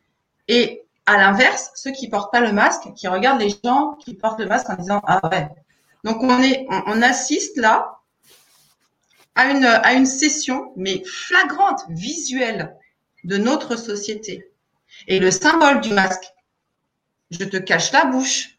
Et à l'inverse, ceux qui portent pas le masque, qui regardent les gens qui portent le masque en disant ah ouais. Donc on est, on, assiste là à une à une session mais flagrante, visuelle de notre société. Et le symbole du masque, je te cache la bouche,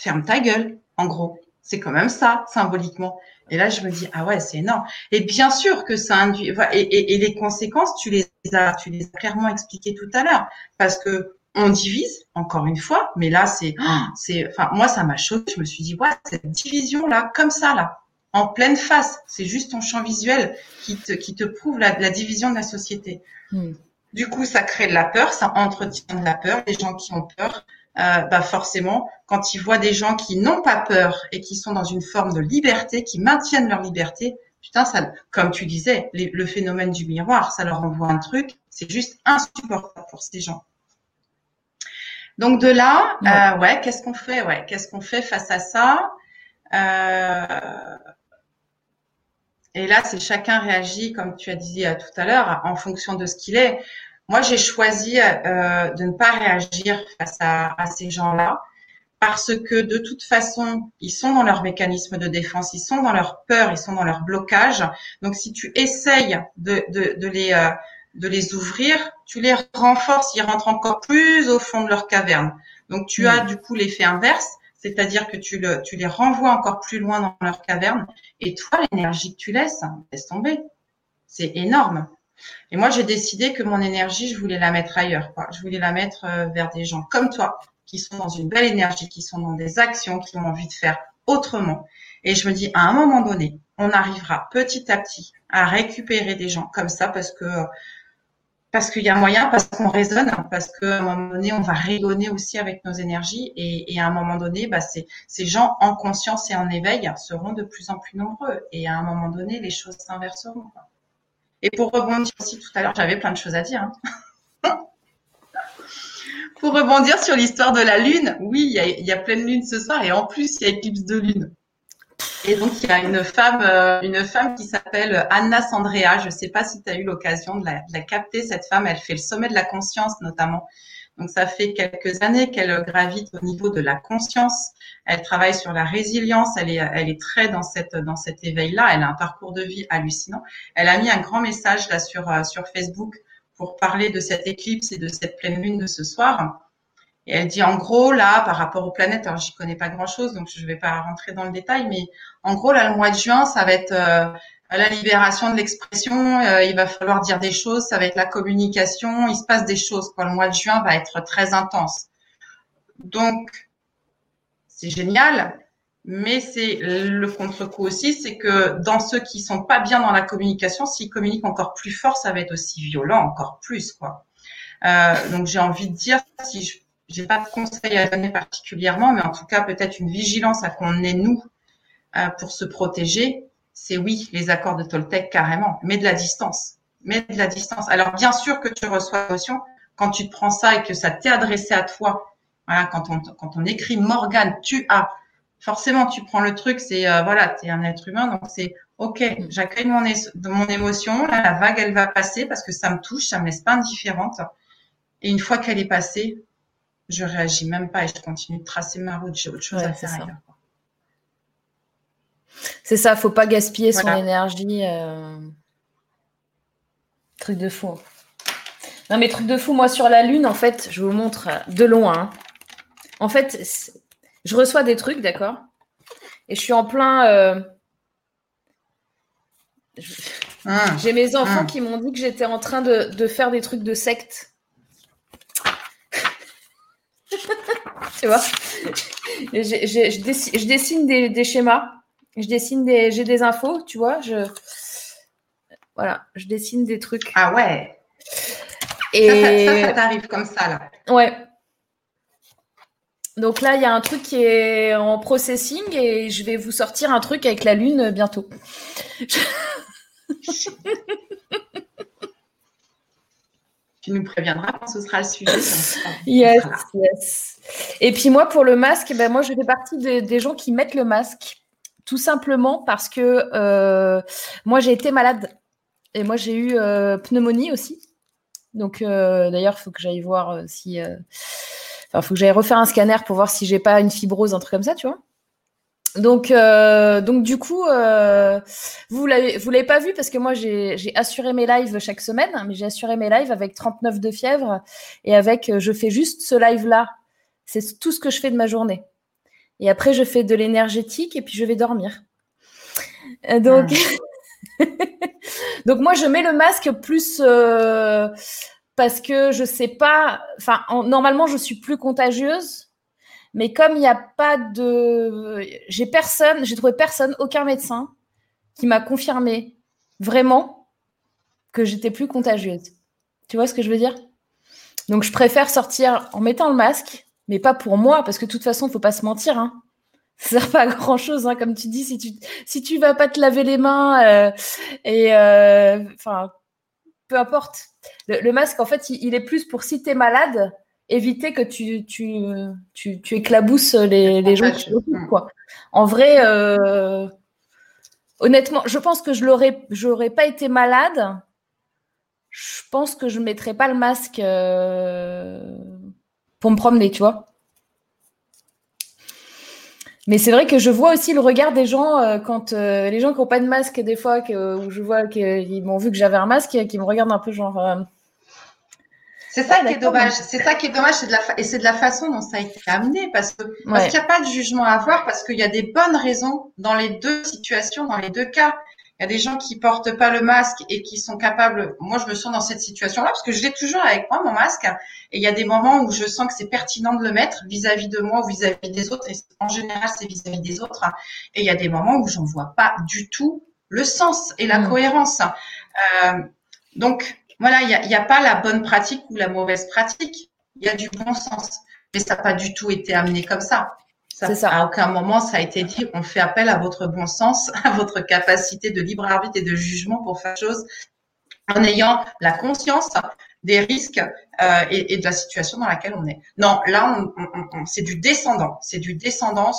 ferme ta gueule, en gros. C'est quand même ça, symboliquement. Et là, je me dis, ah ouais, c'est énorme. Et bien sûr que ça induit, et, les conséquences, tu les as, tu les as clairement expliquées tout à l'heure. Parce que on divise, encore une fois, mais là, c'est, c'est, enfin, moi, ça m'a choqué. Je me suis dit, ouais, cette division-là, comme ça, là, en pleine face, c'est juste ton champ visuel qui te, qui te prouve la, division de la société. Hmm. Du coup, ça crée de la peur, ça entretient de la peur. Les gens qui ont peur, euh, bah forcément, quand ils voient des gens qui n'ont pas peur et qui sont dans une forme de liberté, qui maintiennent leur liberté, putain, ça, comme tu disais, le phénomène du miroir, ça leur envoie un truc, c'est juste insupportable pour ces gens. Donc de là, ouais, euh, ouais qu'est-ce qu'on fait? Ouais, qu'est-ce qu'on fait face à ça? Euh, Et là, c'est chacun réagit, comme tu as dit tout à l'heure, en fonction de ce qu'il est. Moi, j'ai choisi euh, de ne pas réagir face à, ces gens-là parce que de toute façon, ils sont dans leur mécanisme de défense, ils sont dans leur peur, ils sont dans leur blocage. Donc, si tu essayes de, les, euh, de les ouvrir, tu les renforces, ils rentrent encore plus au fond de leur caverne. Donc, tu as hmm. du coup l'effet inverse, c'est-à-dire que tu, le, tu les renvoies encore plus loin dans leur caverne. Et toi, l'énergie que tu laisses, laisse tomber. C'est énorme. Et moi, j'ai décidé que mon énergie, je voulais la mettre ailleurs. Je voulais la mettre euh, vers des gens comme toi, qui sont dans une belle énergie, qui sont dans des actions, qui ont envie de faire autrement. Et je me dis, à un moment donné, on arrivera petit à petit à récupérer des gens comme ça parce que parce qu'il y a moyen, parce qu'on raisonne, parce qu'à un moment donné, on va rayonner aussi avec nos énergies. Et, à un moment donné, bah, ces gens en conscience et en éveil seront de plus en plus nombreux. Et à un moment donné, les choses s'inverseront. Et pour rebondir aussi tout à l'heure, j'avais plein de choses à dire. Hein. pour rebondir sur l'histoire de la lune, oui, il y, a, pleine lune ce soir et en plus il y a éclipse de lune. Et donc il y a une femme, euh, une femme qui s'appelle Anna Sandrea. Je ne sais pas si tu as eu l'occasion de la capter. Cette femme, elle fait le sommet de la conscience notamment. Donc ça fait quelques années qu'elle gravite au niveau de la conscience. Elle travaille sur la résilience. Elle est, très dans cette dans cet éveil-là. Elle a un parcours de vie hallucinant. Elle a mis un grand message là sur euh, sur Facebook pour parler de cette éclipse et de cette pleine lune de ce soir. Et elle dit en gros là par rapport aux planètes, alors j'y connais pas grand chose donc je vais pas rentrer dans le détail, mais en gros là le mois de juin ça va être euh, la libération de l'expression, euh, il va falloir dire des choses, ça va être la communication, il se passe des choses. Quoi. Le mois de juin va être très intense. Donc, c'est génial, mais c'est le contre-coup aussi, c'est que dans ceux qui sont pas bien dans la communication, s'ils communiquent encore plus fort, ça va être aussi violent, encore plus. quoi. Euh, donc, j'ai envie de dire, si je n'ai pas de conseils à donner particulièrement, mais en tout cas, peut-être une vigilance à qu'on ait, nous, pour se protéger, c'est oui, les accords de Toltec carrément, mais de la distance. Mais de la distance. Alors bien sûr que tu reçois l'émotion quand tu te prends ça et que ça t'est adressé à toi. Voilà, quand on, quand on écrit Morgane, tu as, forcément tu prends le truc, c'est euh, voilà, tu es un être humain, donc c'est ok, j'accueille mon, mon émotion, là la vague elle va passer parce que ça me touche, ça me laisse pas indifférente. Et une fois qu'elle est passée, je réagis même pas et je continue de tracer ma route, j'ai autre chose à faire ailleurs. C'est ça, faut pas gaspiller son énergie. Euh, truc de fou. Hein. Non, mais truc de fou, moi sur la Lune, en fait, je vous montre de loin. Hein. En fait, je reçois des trucs, d'accord Et je suis en plein. Euh, ah. J'ai mes enfants ah. qui m'ont dit que j'étais en train de, faire des trucs de secte. tu vois? Je, dessine, des schémas je dessine des, j'ai des infos, tu vois. Je, voilà, je dessine des trucs. Ah ouais. Et ça, ça, t'arrive comme ça là. Ouais. Donc là, il y a un truc qui est en processing et je vais vous sortir un truc avec la lune bientôt. tu nous préviendras quand ce sera le sujet. yes, yes. Et puis moi, pour le masque, ben moi, je fais partie des gens qui mettent le masque tout simplement parce que euh, moi, j'ai été malade et moi, j'ai eu euh, pneumonie aussi. Donc, euh, d'ailleurs, il faut que j'aille voir si. Enfin, il faut que j'aille refaire un scanner pour voir si j'ai pas une fibrose, un truc comme ça, tu vois. Donc, donc du coup, vous l'avez, vous l'avez pas vu parce que moi j'ai assuré mes lives chaque semaine, mais j'ai assuré mes lives avec 39 de fièvre et avec, je fais juste ce live là. C'est tout ce que je fais de ma journée. Et après, je fais de l'énergétique et puis je vais dormir. Euh, donc, ah. donc moi, je mets le masque plus euh, parce que je sais pas. Enfin, normalement, je suis plus contagieuse, mais comme il n'y a pas de, j'ai personne, j'ai trouvé personne, aucun médecin qui m'a confirmé vraiment que j'étais plus contagieuse. Tu vois ce que je veux dire? Donc, je préfère sortir en mettant le masque mais pas pour moi, parce que de toute façon, il faut pas se mentir. Hein. Ça sert pas à grand chose, hein, comme tu dis, si tu si tu vas pas te laver les mains euh, et euh, enfin peu importe. Le, masque, en fait, il, est plus pour si tu es malade, éviter que tu, tu, tu, tu éclabousses les, les gens qui quoi. En vrai, euh, honnêtement, je pense que je l'aurais, j'aurais pas été malade. Je pense que je mettrais pas le masque pour me promener, tu vois. Mais c'est vrai que je vois aussi le regard des gens euh, quand euh, les gens qui n'ont pas de masque, des fois, que, où je vois qu'ils m'ont vu que j'avais un masque et qui me regardent un peu genre. Euh, c'est ça qui est dommage. C'est ça qui est dommage, de la et c'est de la façon dont ça a été amené, parce que parce qu'il n'y a pas de jugement à avoir, parce qu'il y a des bonnes raisons dans les deux situations, dans les deux cas. Il y a des gens qui portent pas le masque et qui sont capables. Moi, je me sens dans cette situation-là parce que je l'ai toujours avec moi mon masque. Et il y a des moments où je sens que c'est pertinent de le mettre vis-à-vis de moi ou vis-à-vis des autres. Et en général, c'est vis-à-vis des autres. Et il y a des moments où j'en vois pas du tout le sens et la mmh. cohérence. Euh, donc voilà, il n'y a, y a pas la bonne pratique ou la mauvaise pratique. Il y a du bon sens, mais ça n'a pas du tout été amené comme ça. Ça, À aucun moment, ça a été dit, on fait appel à votre bon sens, à votre capacité de libre arbitre et de jugement pour faire chose en ayant la conscience des risques euh, et, de la situation dans laquelle on est. Non, là, on, c'est du descendant, c'est du descendant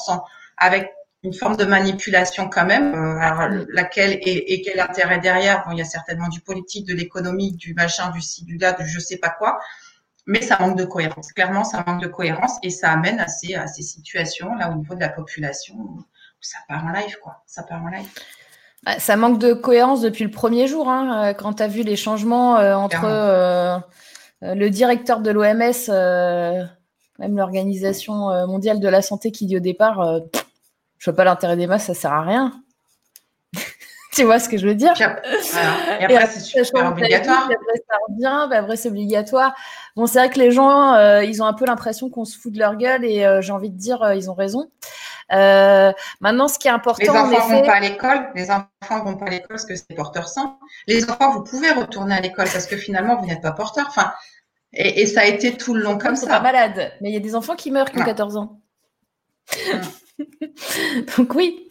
avec une forme de manipulation quand même, euh, mm. laquelle et, quel intérêt derrière? Bon, il y a certainement du politique, de l'économique, du machin, du ci, du là, du je sais pas quoi mais ça manque de cohérence. Clairement, ça manque de cohérence et ça amène à ces, à ces situations là au niveau de la population où ça part en live, quoi. Ça part en live. Bah, ça manque de cohérence depuis le premier jour. Hein, euh, quand tu as vu les changements euh, entre euh, le directeur de l'OMS, même l'Organisation mondiale de la santé qui dit au départ, je vois pas l'intérêt des masses, ça sert à rien. Tu vois ce que je veux dire? Et après, c'est super obligatoire. après, ça revient, après, c'est obligatoire. Bon, c'est vrai que les gens, euh, ils ont un peu l'impression qu'on se fout de leur gueule et euh, j'ai envie de dire, euh, ils ont raison. maintenant, ce qui est important. Les enfants ne vont pas à l'école. Les enfants ne vont pas à l'école parce que c'est porteur sain. Les enfants, vous pouvez retourner à l'école parce que finalement, vous n'êtes pas porteur. Enfin, et, ça a été tout le long comme ça. pas malade, mais il y a des enfants qui meurent qui ont 14 ans. Donc oui,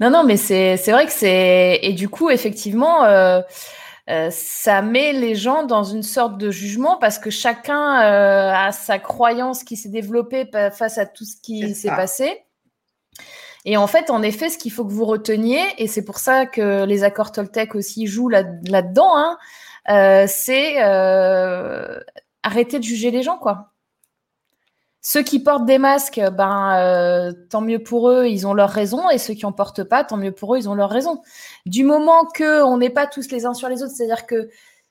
Non, non, mais c'est vrai que c'est. Et du coup, effectivement, euh, euh, ça met les gens dans une sorte de jugement parce que chacun euh, a sa croyance qui s'est développée face à tout ce qui s'est passé. Et en fait, en effet, ce qu'il faut que vous reteniez, et c'est pour ça que les accords Toltec aussi jouent là-dedans, hein, c'est arrêter de juger les gens, quoi. Ceux qui portent des masques, ben euh, tant mieux pour eux, ils ont leur raison, et ceux qui en portent pas, tant mieux pour eux, ils ont leur raison. Du moment que on n'est pas tous les uns sur les autres, c'est-à-dire que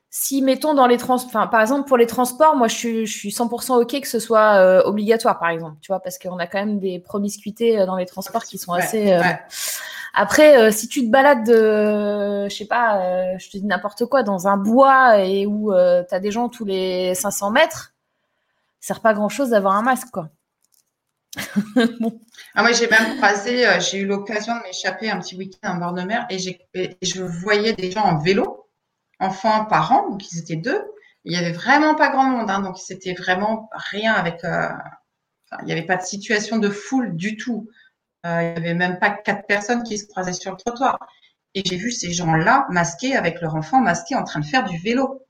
si mettons dans les transports, enfin par exemple pour les transports, moi je suis, je suis 100% ok que ce soit euh, obligatoire par exemple, tu vois, parce qu'on a quand même des promiscuités euh, dans les transports qui sont assez. Après, si tu te balades, je sais pas, je te dis n'importe quoi, dans un bois et où tu as des gens tous les 500 mètres, sert pas grand chose d'avoir un masque, quoi. ah, moi, j'ai même croisé, euh, j'ai eu l'occasion de m'échapper un petit week-end en bord de mer et, je voyais des gens en vélo, enfants, parents, donc ils étaient deux. Il n'y avait vraiment pas grand monde, hein, donc c'était vraiment rien avec. Euh, il n'y avait pas de situation de foule du tout. Euh, il n'y avait même pas quatre personnes qui se croisaient sur le trottoir. Et j'ai vu ces gens-là masqués avec leur enfant masqué en train de faire du vélo.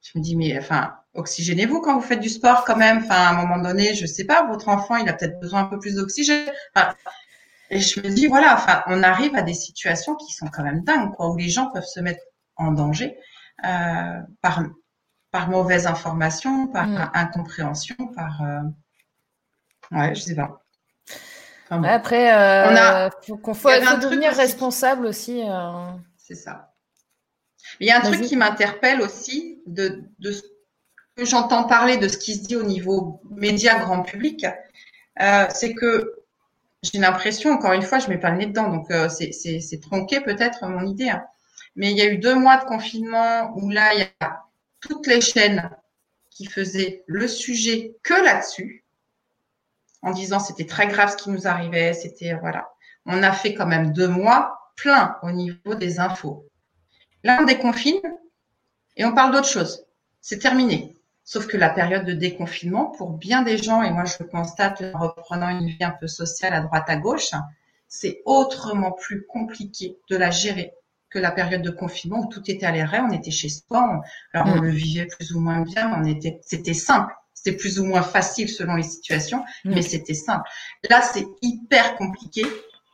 Je me dis, mais enfin, oxygénez-vous quand vous faites du sport quand même. Enfin, à un moment donné, je sais pas, votre enfant, il a peut-être besoin un peu plus d'oxygène. et je me dis, voilà, enfin, on arrive à des situations qui sont quand même dingues, quoi, où les gens peuvent se mettre en danger euh, par par mauvaise information, par mm. incompréhension, par euh... ouais, je sais pas. après, euh, on a, faut, qu'on faut, devenir responsable aussi. Euh. C'est ça. il y a un truc qui m'interpelle aussi de, de que j'entends parler de ce qui se dit au niveau média grand public, euh, c'est que j'ai l'impression, encore une fois, je mets pas le nez dedans, donc euh, c'est tronqué peut-être mon idée, hein. mais il y a eu deux mois de confinement où là, il y a toutes les chaînes qui faisaient le sujet que là-dessus, en disant c'était très grave ce qui nous arrivait, c'était voilà. On a fait quand même deux mois plein au niveau des infos. Là, on déconfine et on parle d'autre chose. C'est terminé. Sauf que la période de déconfinement, pour bien des gens, et moi je le constate en reprenant une vie un peu sociale à droite à gauche, c'est autrement plus compliqué de la gérer que la période de confinement où tout était à l'arrêt, on était chez soi, alors on mm. le vivait plus ou moins bien, on était, c'était simple, c'était plus ou moins facile selon les situations, mm. mais c'était simple. Là, c'est hyper compliqué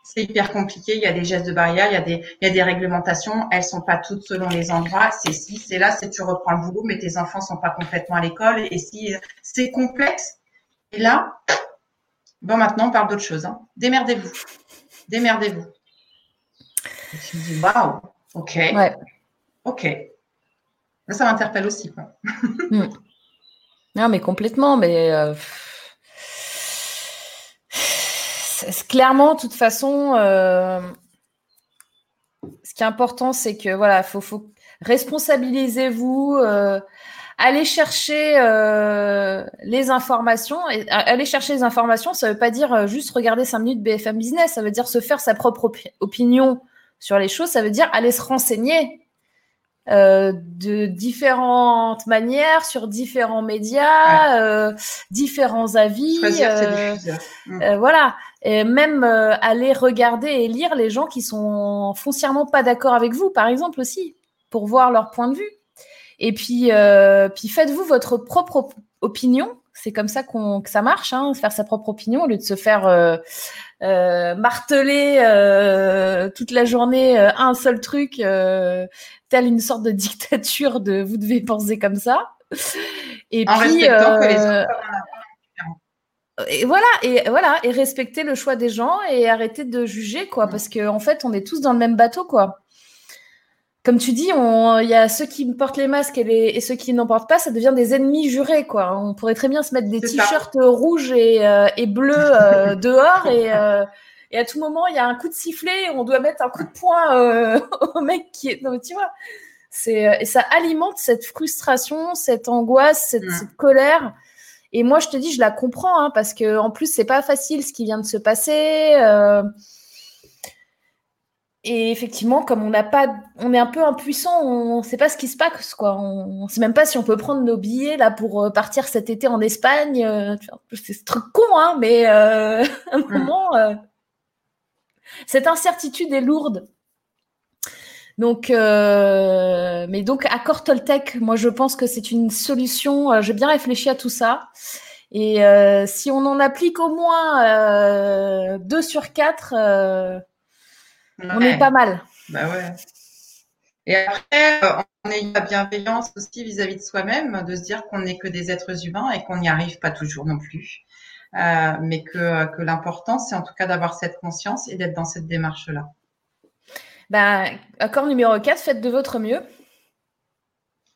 c'est hyper compliqué. Il y a des gestes de barrière, il y a des, il y a des réglementations. Elles sont pas toutes selon les endroits. C'est si, c'est là, c'est tu reprends le boulot, mais tes enfants sont pas complètement à l'école. Et si c'est complexe. Et là, bon, maintenant on parle d'autre chose. Hein. Démerdez-vous, démerdez-vous. Tu me dis waouh, ok, ouais. ok. ça m'interpelle aussi. Quoi. Hmm. Non, mais complètement. Mais euh, clairement, de toute façon, euh, ce qui est important, c'est que voilà, faut, faut responsabilisez-vous, euh, allez chercher euh, les informations. Et, aller chercher les informations, ça ne veut pas dire juste regarder 5 minutes BFM Business, ça veut dire se faire sa propre opinion sur les choses, ça veut dire aller se renseigner euh, de différentes manières, sur différents médias, euh, différents avis. Euh, voilà. Et même aller regarder et lire les gens qui sont foncièrement pas d'accord avec vous, par exemple aussi, pour voir leur point de vue. Et puis, puis faites-vous votre propre opinion. C'est comme ça qu'on que ça marche, hein, faire sa propre opinion au lieu de se faire marteler toute la journée un seul truc telle une sorte de dictature de vous devez penser comme ça. Et en puis, respectant que les euh, et voilà et voilà et respecter le choix des gens et arrêter de juger quoi parce qu'en en fait on est tous dans le même bateau quoi comme tu dis il y a ceux qui portent les masques et, ceux qui n'en portent pas ça devient des ennemis jurés quoi on pourrait très bien se mettre des t-shirts rouges et, euh, bleus euh, dehors et et à tout moment, il y a un coup de sifflet, on doit mettre un coup de poing euh, au mec qui est. Non, tu vois, c'est euh, et ça alimente cette frustration, cette angoisse, cette, mm. colère. Et moi, je te dis, je la comprends hein, parce que en plus, c'est pas facile ce qui vient de se passer. Euh. Et effectivement, comme on n'a pas, on est un peu impuissant, on ne sait pas ce qui se passe, quoi. On ne sait même pas si on peut prendre nos billets là pour partir cet été en Espagne. C'est ce truc con, hein, mais à un mm. moment, Cette incertitude est lourde. Donc, euh, mais donc, accord Toltec, moi, je pense que c'est une solution. Euh, j'ai bien réfléchi à tout ça. Et euh, si on en applique au moins deux sur quatre, on est pas mal. Bah ouais. Et après, on a la bienveillance aussi vis-à-vis de soi-même, de se dire qu'on n'est que des êtres humains et qu'on n'y arrive pas toujours non plus. mais que, que l'important, c'est en tout cas d'avoir cette conscience et d'être dans cette démarche-là. Ben, accord numéro 4, faites de votre mieux.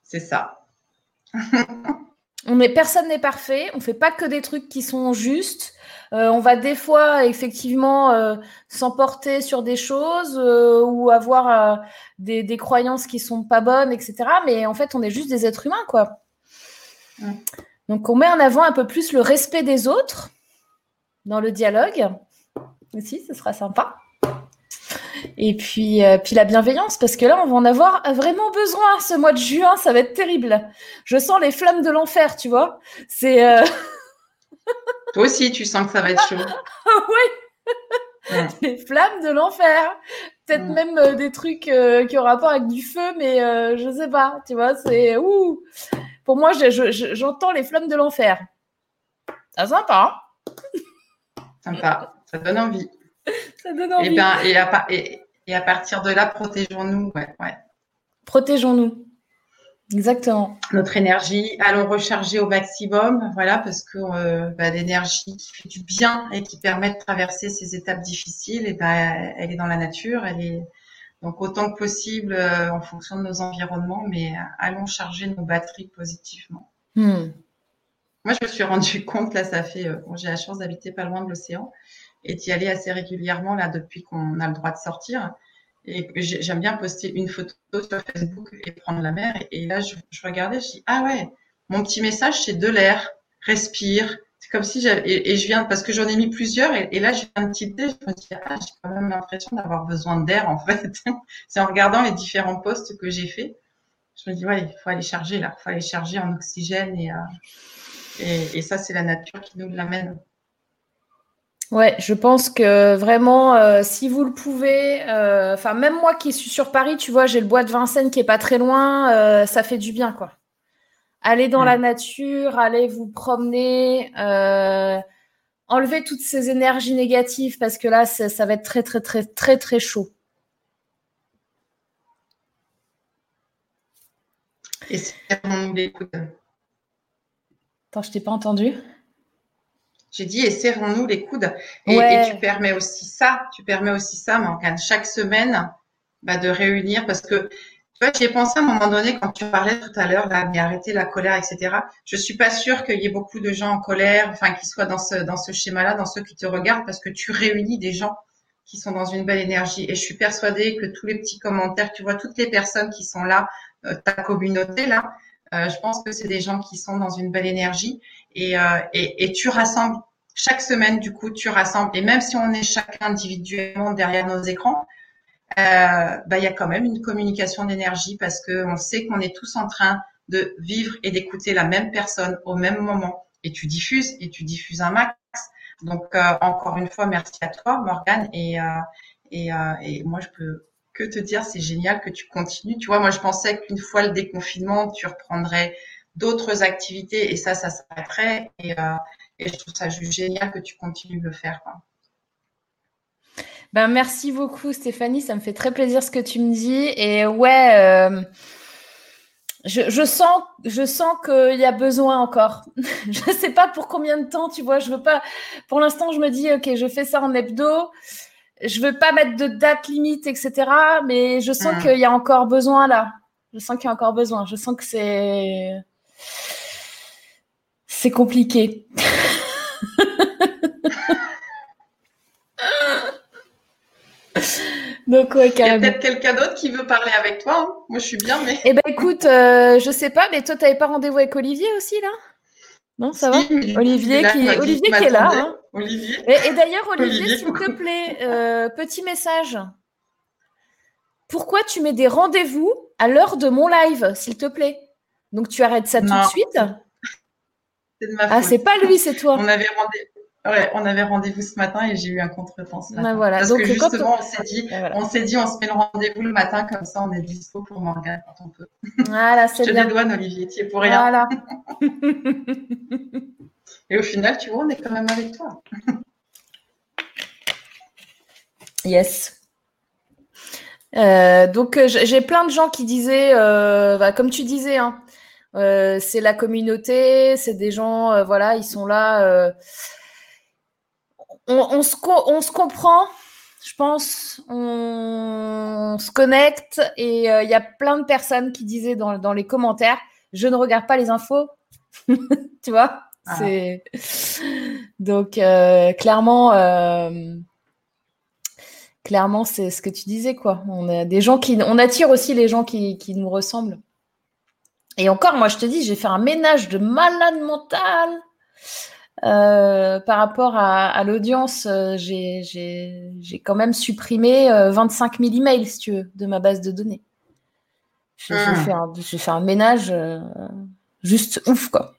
C'est ça. on est, personne n'est parfait. On ne fait pas que des trucs qui sont justes. Euh, on va des fois effectivement euh, s'emporter sur des choses euh, ou avoir des, croyances qui sont pas bonnes, etc. Mais en fait, on est juste des êtres humains, quoi. Donc, on met en avant un peu plus le respect des autres dans le dialogue. Aussi, ce sera sympa. Et puis, euh, puis la bienveillance, parce que là, on va en avoir vraiment besoin. Ce mois de juin, ça va être terrible. Je sens les flammes de l'enfer, tu vois. C'est. Euh, Toi aussi, tu sens que ça va être chaud. oui. Les flammes de l'enfer. Peut-être même euh, des trucs qui ont rapport avec du feu, mais je sais pas. Tu vois, c'est ouh. Pour moi, j'entends les flammes de l'enfer. C'est sympa. Hein sympa. Ça donne envie. Ça donne envie. Et, ben, et, à, et, à, partir de là, protégeons-nous. Ouais, ouais. Protégeons-nous. Exactement. Notre énergie, allons recharger au maximum, voilà, parce que euh, bah, l'énergie qui fait du bien et qui permet de traverser ces étapes difficiles, et ben, elle est dans la nature, elle est donc autant que possible euh, en fonction de nos environnements, mais allons charger nos batteries positivement. Hmm. Moi, je me suis rendu compte, là, ça fait, euh, j'ai la chance d'habiter pas loin de l'océan, et d'y aller assez régulièrement là depuis qu'on a le droit de sortir. Et j'aime bien poster une photo sur Facebook et prendre la mer. Et là, je, regardais, je dis ah ouais, mon petit message c'est de l'air, respire. C'est comme si j'avais et, je viens parce que j'en ai mis plusieurs et, là j'ai un petit thé. Je me dis ah j'ai quand même l'impression d'avoir besoin d'air en fait. c'est en regardant les différents posts que j'ai fait. Je me dis ouais, il faut aller charger là, il faut aller charger en oxygène et, euh, et, et ça c'est la nature qui nous l'amène. Ouais, je pense que vraiment, euh, si vous le pouvez, euh, enfin même moi qui suis sur Paris, tu vois, j'ai le bois de Vincennes qui est pas très loin, euh, ça fait du bien, quoi. Allez dans la nature, allez vous promener, enlevez toutes ces énergies négatives parce que là, ça va être très très très très très chaud. Et. Attends, je t'ai pas entendu. J'ai dit, et serrons-nous les coudes. Et, tu permets aussi ça, tu permets aussi ça, Morgane, chaque semaine, bah, de réunir, parce que, tu vois, j'ai pensé à un moment donné, quand tu parlais tout à l'heure, là, mais arrêter la colère, etc. Je suis pas sûre qu'il y ait beaucoup de gens en colère, enfin, qui soient dans ce, dans ce schéma-là, dans ceux qui te regardent, parce que tu réunis des gens qui sont dans une belle énergie. Et je suis persuadée que tous les petits commentaires, tu vois, toutes les personnes qui sont là, euh, ta communauté, là, euh, je pense que c'est des gens qui sont dans une belle énergie et, euh, et, et, tu rassembles chaque semaine, du coup, tu rassembles. Et même si on est chacun individuellement derrière nos écrans, euh, bah, il y a quand même une communication d'énergie parce qu'on sait qu'on est tous en train de vivre et d'écouter la même personne au même moment. Et tu diffuses, et tu diffuses un max. Donc, euh, encore une fois, merci à toi, Morgane. Et, euh, et, euh, et moi, je peux que te dire, c'est génial que tu continues. Tu vois, moi, je pensais qu'une fois le déconfinement, tu reprendrais d'autres activités et ça, ça s'arrêterait. Et, euh, et, je trouve ça juste génial que tu continues de le faire. Quoi. Ben, merci beaucoup, Stéphanie. Ça me fait très plaisir ce que tu me dis. Et ouais, euh, je, je, sens, je sens qu'il y a besoin encore. je ne sais pas pour combien de temps, tu vois. Je veux pas. Pour l'instant, je me dis, OK, je fais ça en hebdo je veux pas mettre de date limite, etc. Mais je sens hmm. qu'il y a encore besoin là. Je sens qu'il y a encore besoin. Je sens que c'est c'est compliqué. Donc ouais, Il y a peut-être quelqu'un d'autre qui veut parler avec toi. Hein. Moi, je suis bien, mais. Eh ben, écoute, euh, je sais pas, mais toi, t'avais pas rendez-vous avec Olivier aussi là? Non, ça va? Olivier, qui, Olivier qui est là. Hein. Olivier. Et, d'ailleurs, Olivier, s'il te plaît, euh, petit message. Pourquoi tu mets des rendez-vous à l'heure de mon live, s'il te plaît? Donc tu arrêtes ça tout de suite? C'est de ma Ah, c'est pas lui, c'est toi. On avait rendez Ouais, on avait rendez-vous ce matin et j'ai eu un contretemps ce matin. voilà. Parce Donc, que justement, on s'est dit, on s'est dit, on se met le rendez-vous le matin, comme ça on est dispo pour Morgane quand on peut. Voilà, c'est Je te bien. dédouane, Olivier, tu es pour rien. Voilà. Et au final, tu vois, on est quand même avec toi. Yes. Euh, donc j'ai plein de gens qui disaient, euh, bah, comme tu disais, hein, euh, c'est la communauté, c'est des gens, euh, voilà, ils sont là. euh, on, on se co- on se comprend, je pense, on, se connecte et il y a plein de personnes qui disaient dans, dans les commentaires, je ne regarde pas les infos, tu vois. Ah. C'est donc clairement. Clairement, c'est ce que tu disais, quoi. On a des gens qui, on attire aussi les gens qui, qui nous ressemblent. Et encore, moi, je te dis, j'ai fait un ménage de malade mental euh, par rapport à, à l'audience. euh, J'ai quand même supprimé euh, 25 000 emails, si tu veux, de ma base de données. J'ai Ah. fait, un- j'ai fait un ménage euh, juste ouf, quoi.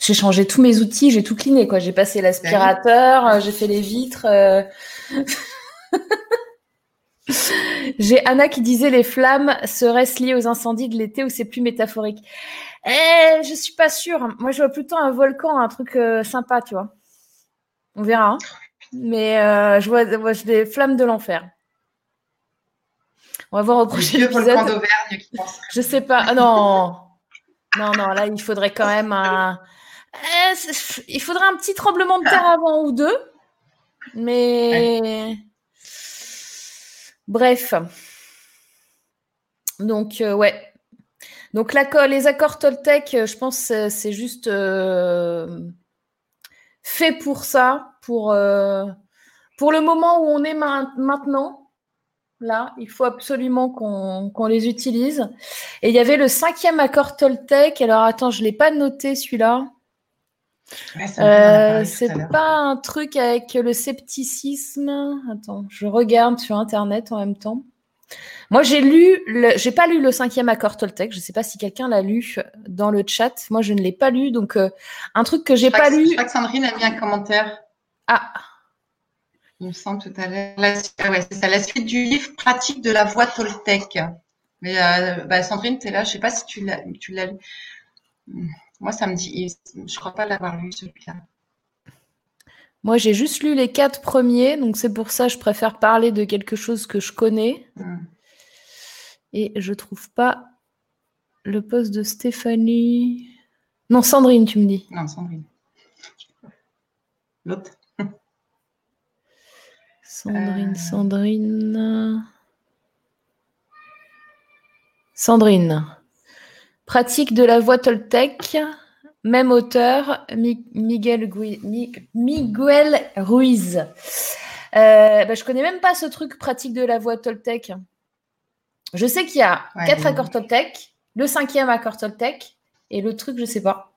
J'ai changé tous mes outils, j'ai tout cleané, quoi. J'ai passé l'aspirateur, euh, j'ai fait les vitres. euh, J'ai Anna qui disait les flammes seraient-ce liées aux incendies de l'été ou c'est plus métaphorique? Eh, Je suis pas sûre. Moi, je vois plutôt un volcan, un truc euh, sympa, tu vois. On verra. hein. Mais euh, je vois, vois des flammes de l'enfer. On va voir au prochain épisode. d'Auvergne qui pense. Je sais pas. Ah, non. Non, non, là, il faudrait quand même un. Eh, il faudrait un petit tremblement de terre avant ou deux. Mais. Bref. Donc, euh, ouais. Donc, les accords Toltec, euh, je pense que c'est juste euh, fait pour ça, pour, le moment où on est ma- maintenant. Là, il faut absolument qu'on qu'on les utilise. Et il y avait le cinquième accord Toltec. Alors, attends, je ne l'ai pas noté celui-là. Ouais, a Euh, c'est pas un truc avec le scepticisme. Attends, je regarde sur internet en même temps. Moi, j'ai lu, le... j'ai pas lu le cinquième accord Toltec. Je sais pas si quelqu'un l'a lu dans le chat. Moi, je ne l'ai pas lu. Donc, euh, un truc que j'ai pas que- Je lu. crois que Sandrine a mis un commentaire, Ah, il me semble tout à l'heure. La, ah ouais, c'est ça, la suite du livre pratique de la voie Toltec. Mais euh, bah, Sandrine, tu es là, je sais pas si tu l'as tu l'as lu. Moi, ça me dit, je crois pas l'avoir lu celui-là. moi, j'ai juste lu les quatre premiers. Donc, c'est pour ça que je préfère parler de quelque chose que je connais. Hmm. Et je trouve pas le poste de Stéphanie. Non, Sandrine, tu me dis. Non, Sandrine. L'autre. Sandrine, Euh. Sandrine. Sandrine. Pratique de la voie Toltec. Même auteur, Mi- Miguel, Gui- Mi- Miguel Ruiz. Euh, bah, je connais même pas ce truc pratique de la voie Toltec. Je sais qu'il y a Ouais, quatre accords Toltec, le cinquième accord Toltec et le truc, je sais pas.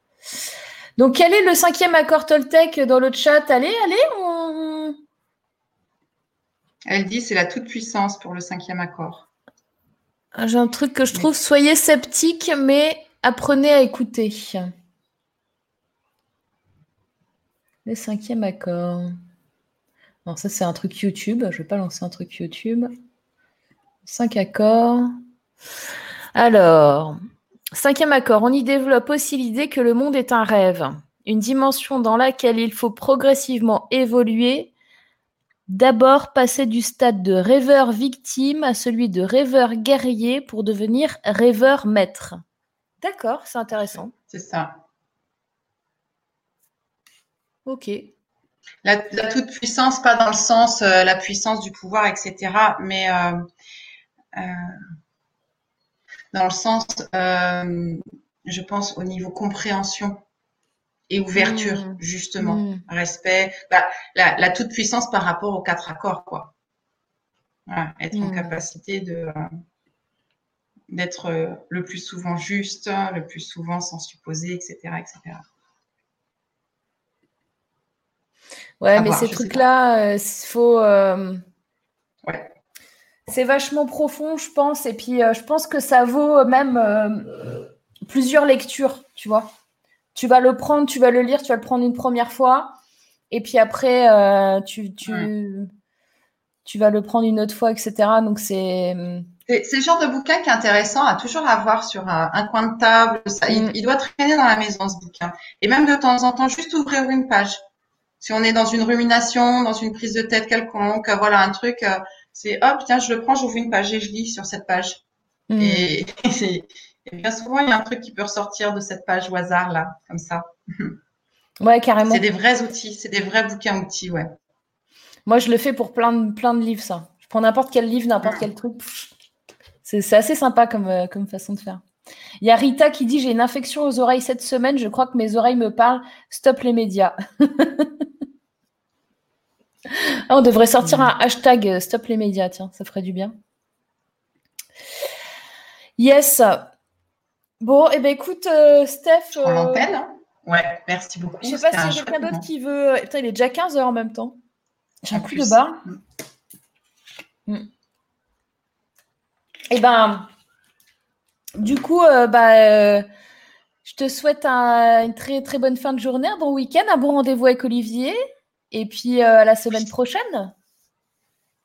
Donc, quel est le cinquième accord Toltec dans le chat? Allez, allez, on, Elle dit c'est la toute puissance pour le cinquième accord. J'ai un truc que je trouve, soyez sceptiques, mais apprenez à écouter. Le cinquième accord. Non, ça c'est un truc YouTube. Je vais pas lancer un truc YouTube. Cinq accords. Alors, cinquième accord. On y développe aussi l'idée que le monde est un rêve, une dimension dans laquelle il faut progressivement évoluer D'abord, passer du stade de rêveur victime à celui de rêveur guerrier pour devenir rêveur maître. D'accord, c'est intéressant. C'est ça. Ok. La, la toute puissance, pas dans le sens euh, la puissance du pouvoir, etc., mais euh, euh, dans le sens, je pense, au niveau compréhension et ouverture, Mmh. justement. Mmh. Respect, bah, la, la toute puissance par rapport aux quatre accords, quoi. Voilà, être en Mmh. capacité de euh, d'être euh, le plus souvent juste, le plus souvent sans supposer, etc., etc. Ouais, À mais voir, ces trucs-là, il faut. euh, Ouais. C'est vachement profond, je pense. Et puis, euh, je pense que ça vaut même euh, plusieurs lectures, tu vois. Tu vas le prendre, tu vas le lire, tu vas le prendre une première fois. Et puis après, euh, tu, tu, tu vas le prendre une autre fois, etc. Donc c'est. C'est le genre de bouquin qui est intéressant à toujours avoir sur un, coin de table. Ça, il, il, doit traîner dans la maison, ce bouquin. Et même de temps en temps, juste ouvrir une page. Si on est dans une rumination, dans une prise de tête quelconque, voilà, un truc, c'est hop, tiens, je le prends, j'ouvre une page et je lis sur cette page. Mm. Et, bien souvent, il y a un truc qui peut ressortir de cette page au hasard, là, comme ça. Ouais, carrément. C'est des vrais outils, c'est des vrais bouquins outils, ouais. Moi, je le fais pour plein de, plein de livres, ça. Je prends n'importe quel livre, n'importe quel truc. C'est assez sympa comme, euh, comme façon de faire. Il y a Rita qui dit J'ai une infection aux oreilles cette semaine, je crois que mes oreilles me parlent. Stop les médias. Ah, on devrait sortir un hashtag euh, Stop les médias, tiens, ça ferait du bien. Yes. Bon, et eh ben écoute, euh, Steph. Euh... l'antenne. Hein. ouais, merci beaucoup. Je sais pas s'il y a quelqu'un d'autre qui veut. Putain, il est déjà 15 heures en même temps. J'ai un coup de barre. Mm. Mm. Et eh ben, du coup, euh, bah, je te souhaite une très très bonne fin de journée, un bon week-end, un bon rendez-vous avec Olivier. Et puis à la semaine prochaine.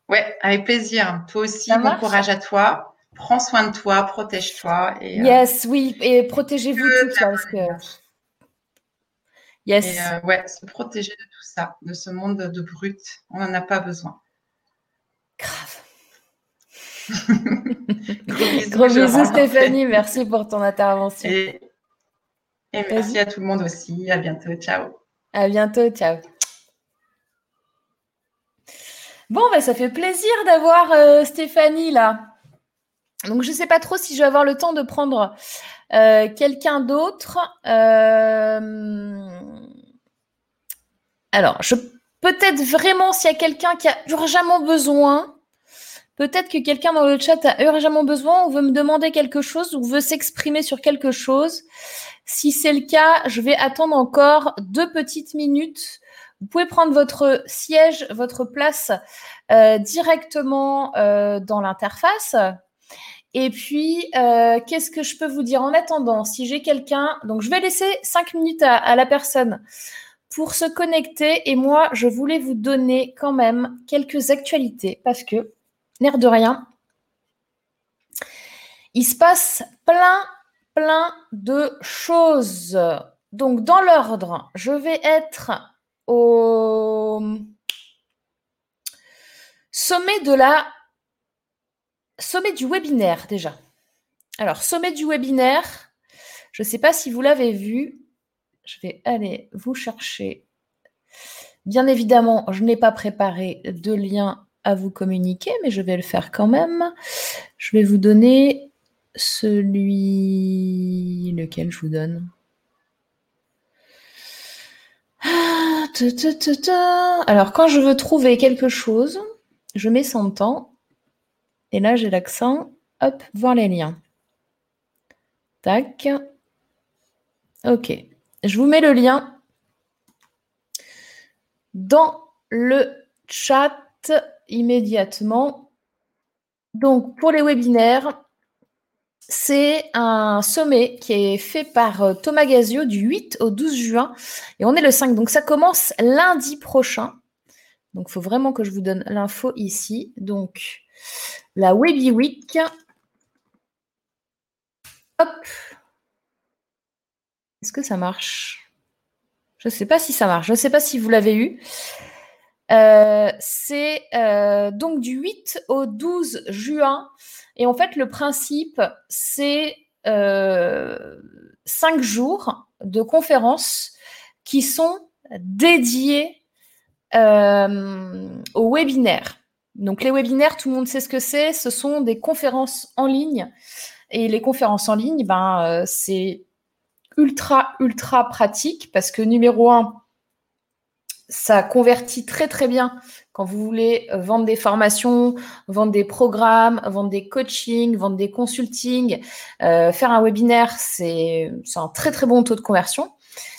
Ouais, avec plaisir. Toi aussi, bon courage à toi prends soin de toi, protège-toi. Et, euh, yes, oui, et protégez-vous tout ça. Parce que... Yes. Et, euh, ouais, se protéger de tout ça, de ce monde de brut. On n'en a pas besoin. Grave. Gros bisous, Stéphanie. Merci pour ton intervention. Et, et merci à tout le monde aussi. À bientôt. Ciao. À bientôt. Ciao. Bon, ben, ça fait plaisir d'avoir euh, Stéphanie là. Donc, je ne sais pas trop si je vais avoir le temps de prendre euh, quelqu'un d'autre. Euh, alors, peut-être vraiment s'il y a quelqu'un qui a urgemment besoin, peut-être que quelqu'un dans le chat a urgemment besoin ou veut me demander quelque chose ou veut s'exprimer sur quelque chose. Si c'est le cas, je vais attendre encore deux petites minutes. Vous pouvez prendre votre siège, votre place euh, directement dans l'interface. Et puis, euh, qu'est-ce que je peux vous dire en attendant? Si j'ai quelqu'un, donc je vais laisser cinq minutes à, la personne pour se connecter. Et moi, je voulais vous donner quand même quelques actualités parce que, l'air de rien, il se passe plein, plein de choses. Donc, dans l'ordre, je vais être au sommet de la sommet du webinaire déjà. Alors, sommet du webinaire, je ne sais pas si vous l'avez vu. Je vais aller vous chercher. Bien évidemment, je n'ai pas préparé de lien à vous communiquer, mais je vais le faire quand même. Je vais vous donner celui lequel je vous donne. Ah, Alors, quand je veux trouver quelque chose, je mets son temps et là, j'ai l'accent. Hop, voir les liens. Tac. OK. Je vous mets le lien dans le chat immédiatement. Donc, pour les webinaires, c'est un sommet qui est fait par euh, Thomas Gazio du 8 au 12 juin et on est le 5. Donc, ça commence lundi prochain. Donc, il faut vraiment que je vous donne l'info ici. Donc, la Webby Week. Hop. Est-ce que ça marche? Je ne sais pas si ça marche. Je ne sais pas si vous l'avez eu. Euh, c'est euh, donc du 8 au 12 juin. Et en fait, le principe, c'est euh, cinq jours de conférences qui sont dédiés au webinaire. Donc les webinaires, tout le monde sait ce que c'est. Ce sont des conférences en ligne. Et les conférences en ligne, ben, euh, c'est ultra, ultra pratique parce que numéro un, ça convertit très, très bien quand vous voulez vendre des formations, vendre des programmes, vendre des coachings, vendre des consultings. Euh, faire un webinaire, c'est un très, très bon taux de conversion.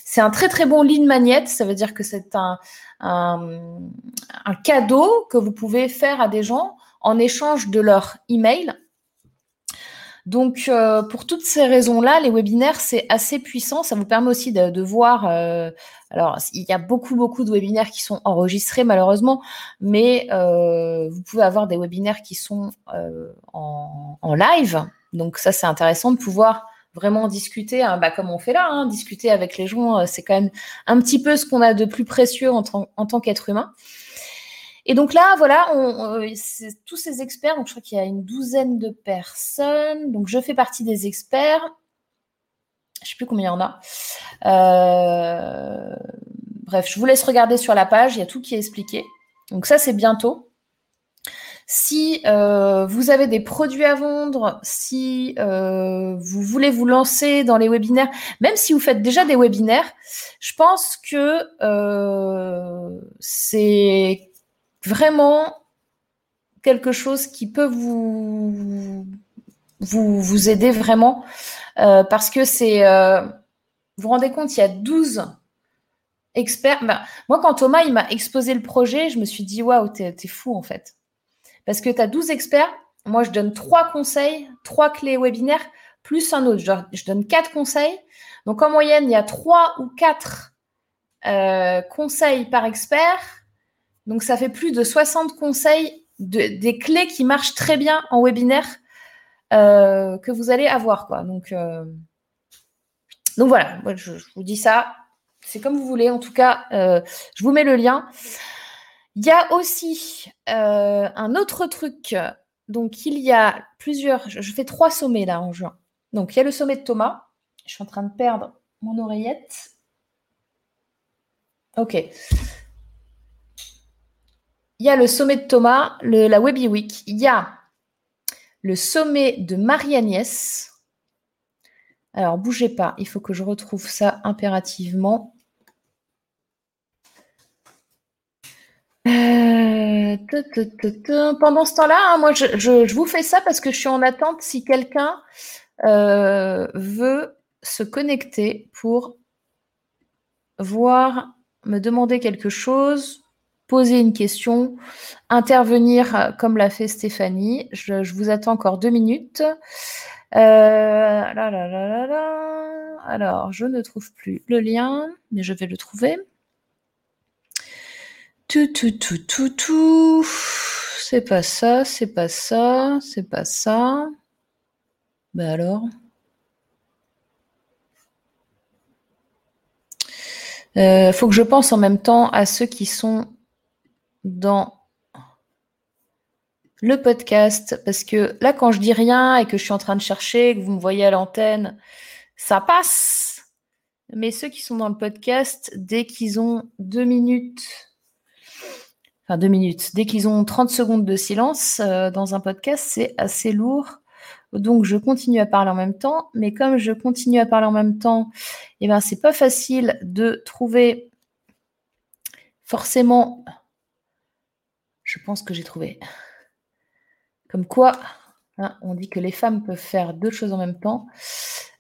C'est un très, très bon lead magnet. Ça veut dire que c'est un, cadeau que vous pouvez faire à des gens en échange de leur email. Donc, euh, pour toutes ces raisons-là, les webinaires, c'est assez puissant. Ça vous permet aussi de, voir. Euh, alors, il y a beaucoup, beaucoup de webinaires qui sont enregistrés, malheureusement, mais euh, vous pouvez avoir des webinaires qui sont en, live. Donc, ça, c'est intéressant de pouvoir vraiment discuter, hein, bah, comme on fait là, hein, discuter avec les gens, c'est quand même un petit peu ce qu'on a de plus précieux en tant qu'être humain. Et donc là, voilà, on, tous ces experts, donc je crois qu'il y a une douzaine de personnes. Donc je fais partie des experts. Je ne sais plus combien il y en a. Euh, bref, je vous laisse regarder sur la page, il y a tout qui est expliqué. Donc ça, c'est bientôt. Si euh, vous avez des produits à vendre, si euh, vous voulez vous lancer dans les webinaires, même si vous faites déjà des webinaires, je pense que c'est vraiment quelque chose qui peut vous, vous, vous aider vraiment euh, parce que c'est. Euh, vous vous rendez compte, il y a 12 experts. Ben, moi, quand Thomas il m'a exposé le projet, je me suis dit waouh, t'es es fou en fait. Parce que tu as 12 experts. Moi, je donne trois conseils, trois clés webinaires, plus un autre. Je, donne quatre conseils. Donc, en moyenne, il y a trois ou quatre euh, conseils par expert donc, ça fait plus de 60 conseils, des clés qui marchent très bien en webinaire euh, que vous allez avoir. Euh, donc voilà, je, vous dis ça. C'est comme vous voulez. En tout cas, je vous mets le lien. Il y a aussi un autre truc. Donc, il y a plusieurs. Je fais trois sommets là en juin. Donc, il y a le sommet de Thomas. Je suis en train de perdre mon oreillette. Ok il y a le sommet de Thomas, la Webby Week, il y a le sommet de Marie-Agnès. Alors, bougez pas, il faut que je retrouve ça impérativement. Euh, Pendant ce temps-là, hein, moi, je, vous fais ça parce que je suis en attente si quelqu'un euh, veut se connecter pour voir, me demander quelque chose poser une question, intervenir euh, comme l'a fait Stéphanie. Je, vous attends encore deux minutes. Alors, je ne trouve plus le lien, mais je vais le trouver. Tout, tout, tout, tout, tout. C'est pas ça, c'est pas ça, c'est pas ça. Ben alors. Il euh, faut que je pense en même temps à ceux qui sont dans le podcast parce que là, quand je dis rien et que je suis en train de chercher, que vous me voyez à l'antenne, ça passe. Mais ceux qui sont dans le podcast, dès qu'ils ont deux minutes, enfin deux minutes, dès qu'ils ont 30 secondes de silence euh, dans un podcast, c'est assez lourd. Donc je continue à parler en même temps, mais comme je continue à parler en même temps, et eh ben c'est pas facile de trouver forcément je pense que j'ai trouvé. Comme quoi, hein, on dit que les femmes peuvent faire deux choses en même temps.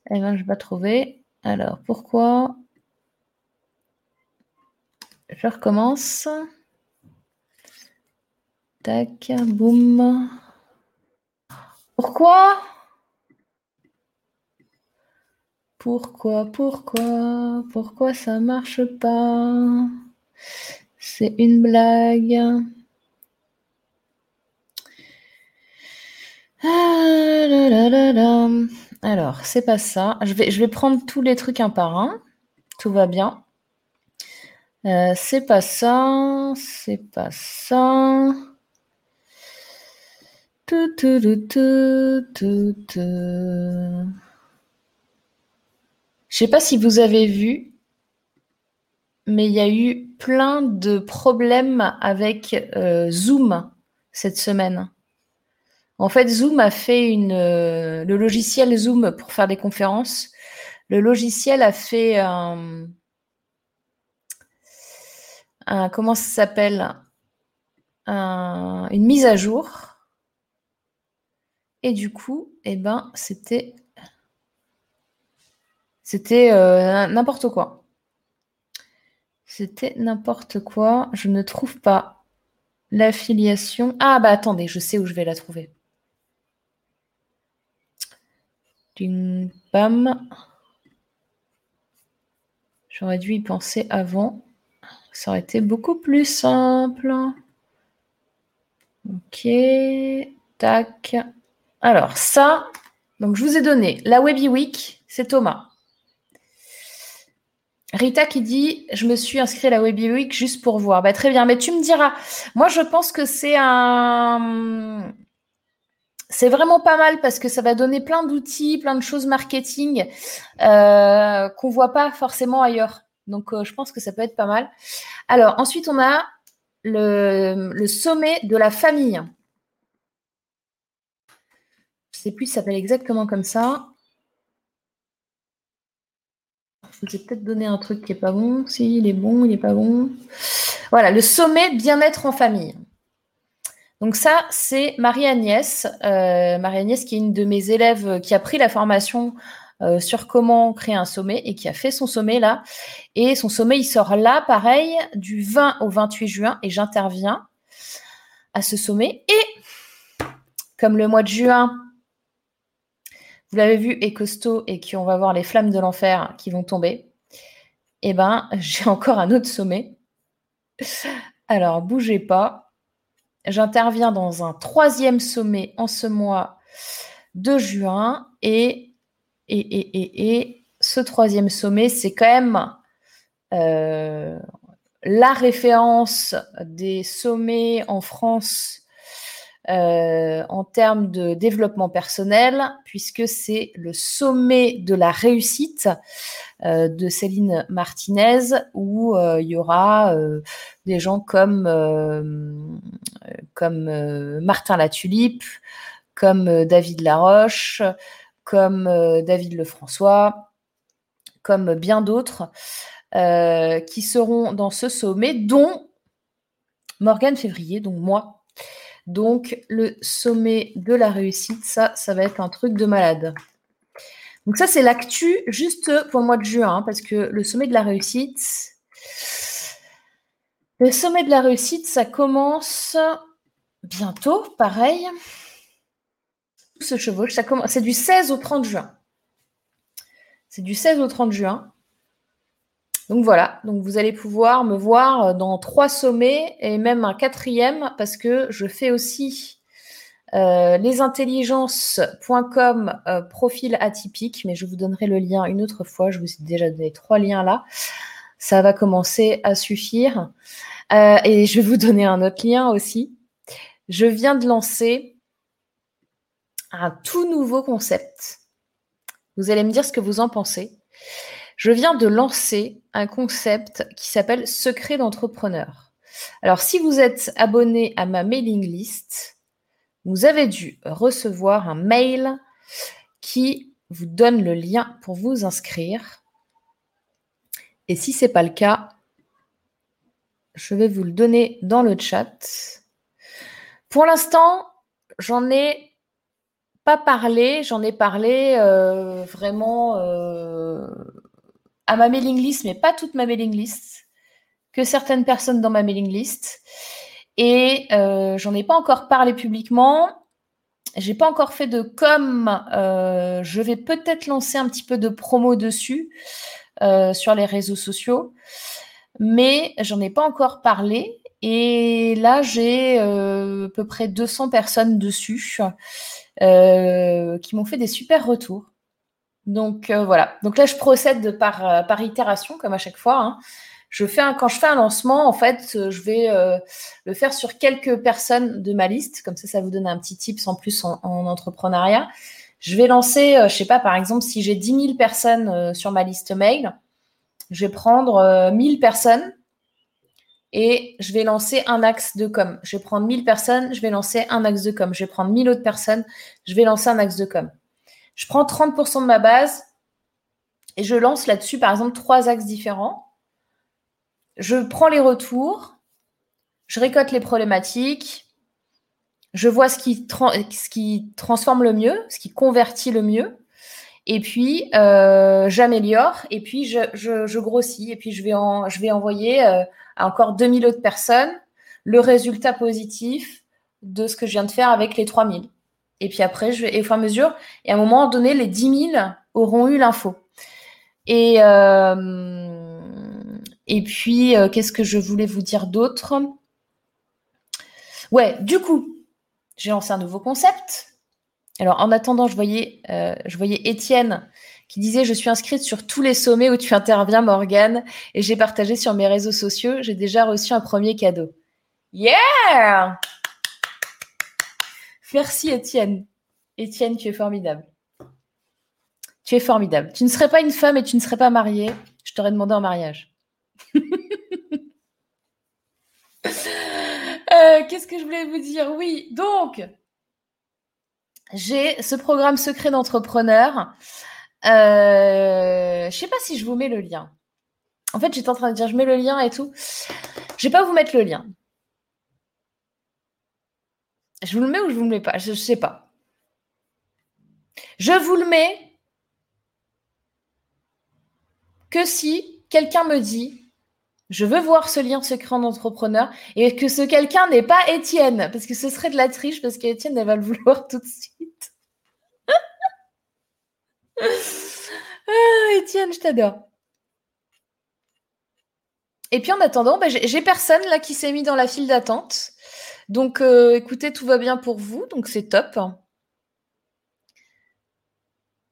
Eh bien, je vais pas trouver. Alors, pourquoi Je recommence? Tac, boum. Pourquoi? Pourquoi, pourquoi, pourquoi ça marche pas? C'est une blague. Ah Alors, c'est pas ça. Je vais, je vais prendre tous les trucs un par un. Tout va bien. Euh, c'est pas ça. C'est pas ça. Tout, tout, tout, Je sais pas si vous avez vu, mais il y a eu plein de problèmes avec euh, Zoom cette semaine. En fait, Zoom a fait une. Euh, le logiciel Zoom pour faire des conférences. Le logiciel a fait un. comment ça s'appelle? Une mise à jour. Et du coup, eh ben, c'était. C'était euh, n'importe quoi. C'était n'importe quoi. Je ne trouve pas l'affiliation. Ah bah attendez, je sais où je vais la trouver. Ding, bam. J'aurais dû y penser avant. Ça aurait été beaucoup plus simple. Ok. Tac. Alors, ça, donc je vous ai donné la Webby Week, c'est Thomas. Rita qui dit Je me suis inscrit à la Webby Week juste pour voir. Bah, très bien, mais tu me diras. Moi, je pense que c'est un. C'est vraiment pas mal parce que ça va donner plein d'outils, plein de choses marketing euh, qu'on voit pas forcément ailleurs. Donc, euh, je pense que ça peut être pas mal. Alors, ensuite, on a le sommet de la famille. Sais plus, s'appelle exactement comme ça. Je peut-être donné un truc qui n'est pas bon. Si, il est bon, il n'est pas bon. Voilà, le sommet bien-être en famille. Donc ça, c'est Marie-Agnès. Euh, Marie-Agnès qui est une de mes élèves qui a pris la formation euh, sur comment créer un sommet et qui a fait son sommet là. Et son sommet, il sort là, pareil, du 20 au 28 juin et j'interviens à ce sommet. Et comme le mois de juin, vous l'avez vu, est costaud et qu'on va voir les flammes de l'enfer qui vont tomber, eh ben, j'ai encore un autre sommet. Alors, bougez pas. J'interviens dans un troisième sommet en ce mois de juin et, et, et, et ce troisième sommet, c'est quand même euh, la référence des sommets en France euh, en termes de développement personnel, puisque c'est le sommet de la réussite euh, de Céline Martinez, où euh, il y aura des gens comme, comme Martin Latulipe, comme David Laroche, comme David Lefrançois, comme bien d'autres, qui seront dans ce sommet, dont Morgane Février, donc moi, donc, le sommet de la réussite, ça, ça va être un truc de malade. Donc, ça, c'est l'actu juste pour le mois de juin, hein, parce que le sommet de la réussite, le sommet de la réussite, ça commence bientôt, pareil. Tout se chevauche. C'est du 16 au 30 juin. C'est du 16 au 30 juin. Donc voilà, donc vous allez pouvoir me voir dans trois sommets et même un quatrième parce que je fais aussi euh, lesintelligences.com euh, profil atypique, mais je vous donnerai le lien une autre fois. Je vous ai déjà donné trois liens là. Ça va commencer à suffire. Euh, et je vais vous donner un autre lien aussi. Je viens de lancer un tout nouveau concept. Vous allez me dire ce que vous en pensez. Je viens de lancer un concept qui s'appelle Secret d'entrepreneur. Alors, si vous êtes abonné à ma mailing list, vous avez dû recevoir un mail qui vous donne le lien pour vous inscrire. Et si ce n'est pas le cas, je vais vous le donner dans le chat. Pour l'instant, j'en ai pas parlé, j'en ai parlé euh, vraiment euh, à ma mailing list, mais pas toute ma mailing list, que certaines personnes dans ma mailing list. Et euh, j'en ai pas encore parlé publiquement. J'ai pas encore fait de com. Euh, je vais peut-être lancer un petit peu de promo dessus euh, sur les réseaux sociaux, mais j'en ai pas encore parlé. Et là, j'ai à peu près 200 personnes dessus qui m'ont fait des super retours. Donc euh, voilà. Donc là, je procède par, euh, itération, comme à chaque fois. Hein. Quand je fais un lancement, en fait, euh, je vais le faire sur quelques personnes de ma liste. Comme ça, ça vous donne un petit tips en plus en, entrepreneuriat. Je vais lancer, je sais pas, par exemple, si j'ai 10 000 personnes sur ma liste mail, je vais prendre 1000 personnes et je vais lancer un axe de com. Je vais prendre 1000 personnes, je vais lancer un axe de com. Je vais prendre 1000 autres personnes, je vais lancer un axe de com. Je prends 30% de ma base et je lance là-dessus, par exemple, trois axes différents. Je prends les retours, je récolte les problématiques, je vois ce qui, transforme le mieux, ce qui convertit le mieux. Et puis, euh, j'améliore et puis je, grossis. Et puis, je vais, envoyer euh, à encore 2000 autres personnes le résultat positif de ce que je viens de faire avec les 3000. Et puis après, je vais, et au fur et à mesure, et à un moment donné, les 10 000 auront eu l'info. Et, euh, et puis, euh, qu'est-ce que je voulais vous dire d'autre? Ouais, du coup, j'ai lancé un nouveau concept. Alors, en attendant, je voyais, euh, je voyais Étienne qui disait Je suis inscrite sur tous les sommets où tu interviens, Morgane, et j'ai partagé sur mes réseaux sociaux. J'ai déjà reçu un premier cadeau. Yeah Merci, Étienne. Étienne, tu es formidable. Tu es formidable. Tu ne serais pas une femme et tu ne serais pas mariée. Je t'aurais demandé en mariage. Euh, qu'est-ce que je voulais vous dire? Oui, donc, j'ai ce programme secret d'entrepreneur. Euh, je ne sais pas si je vous mets le lien. En fait, j'étais en train de dire, je mets le lien et tout. Je ne vais pas vous mettre le lien. Je vous le mets ou je vous le mets pas? Je ne sais pas. Je vous le mets que si quelqu'un me dit je veux voir ce lien secret d'entrepreneur et que ce quelqu'un n'est pas Étienne, parce que ce serait de la triche, parce qu'Étienne, elle va le vouloir tout de suite. ah, Étienne, je t'adore. Et puis en attendant, bah, j'ai personne là qui s'est mis dans la file d'attente. Donc euh, écoutez, tout va bien pour vous, donc c'est top.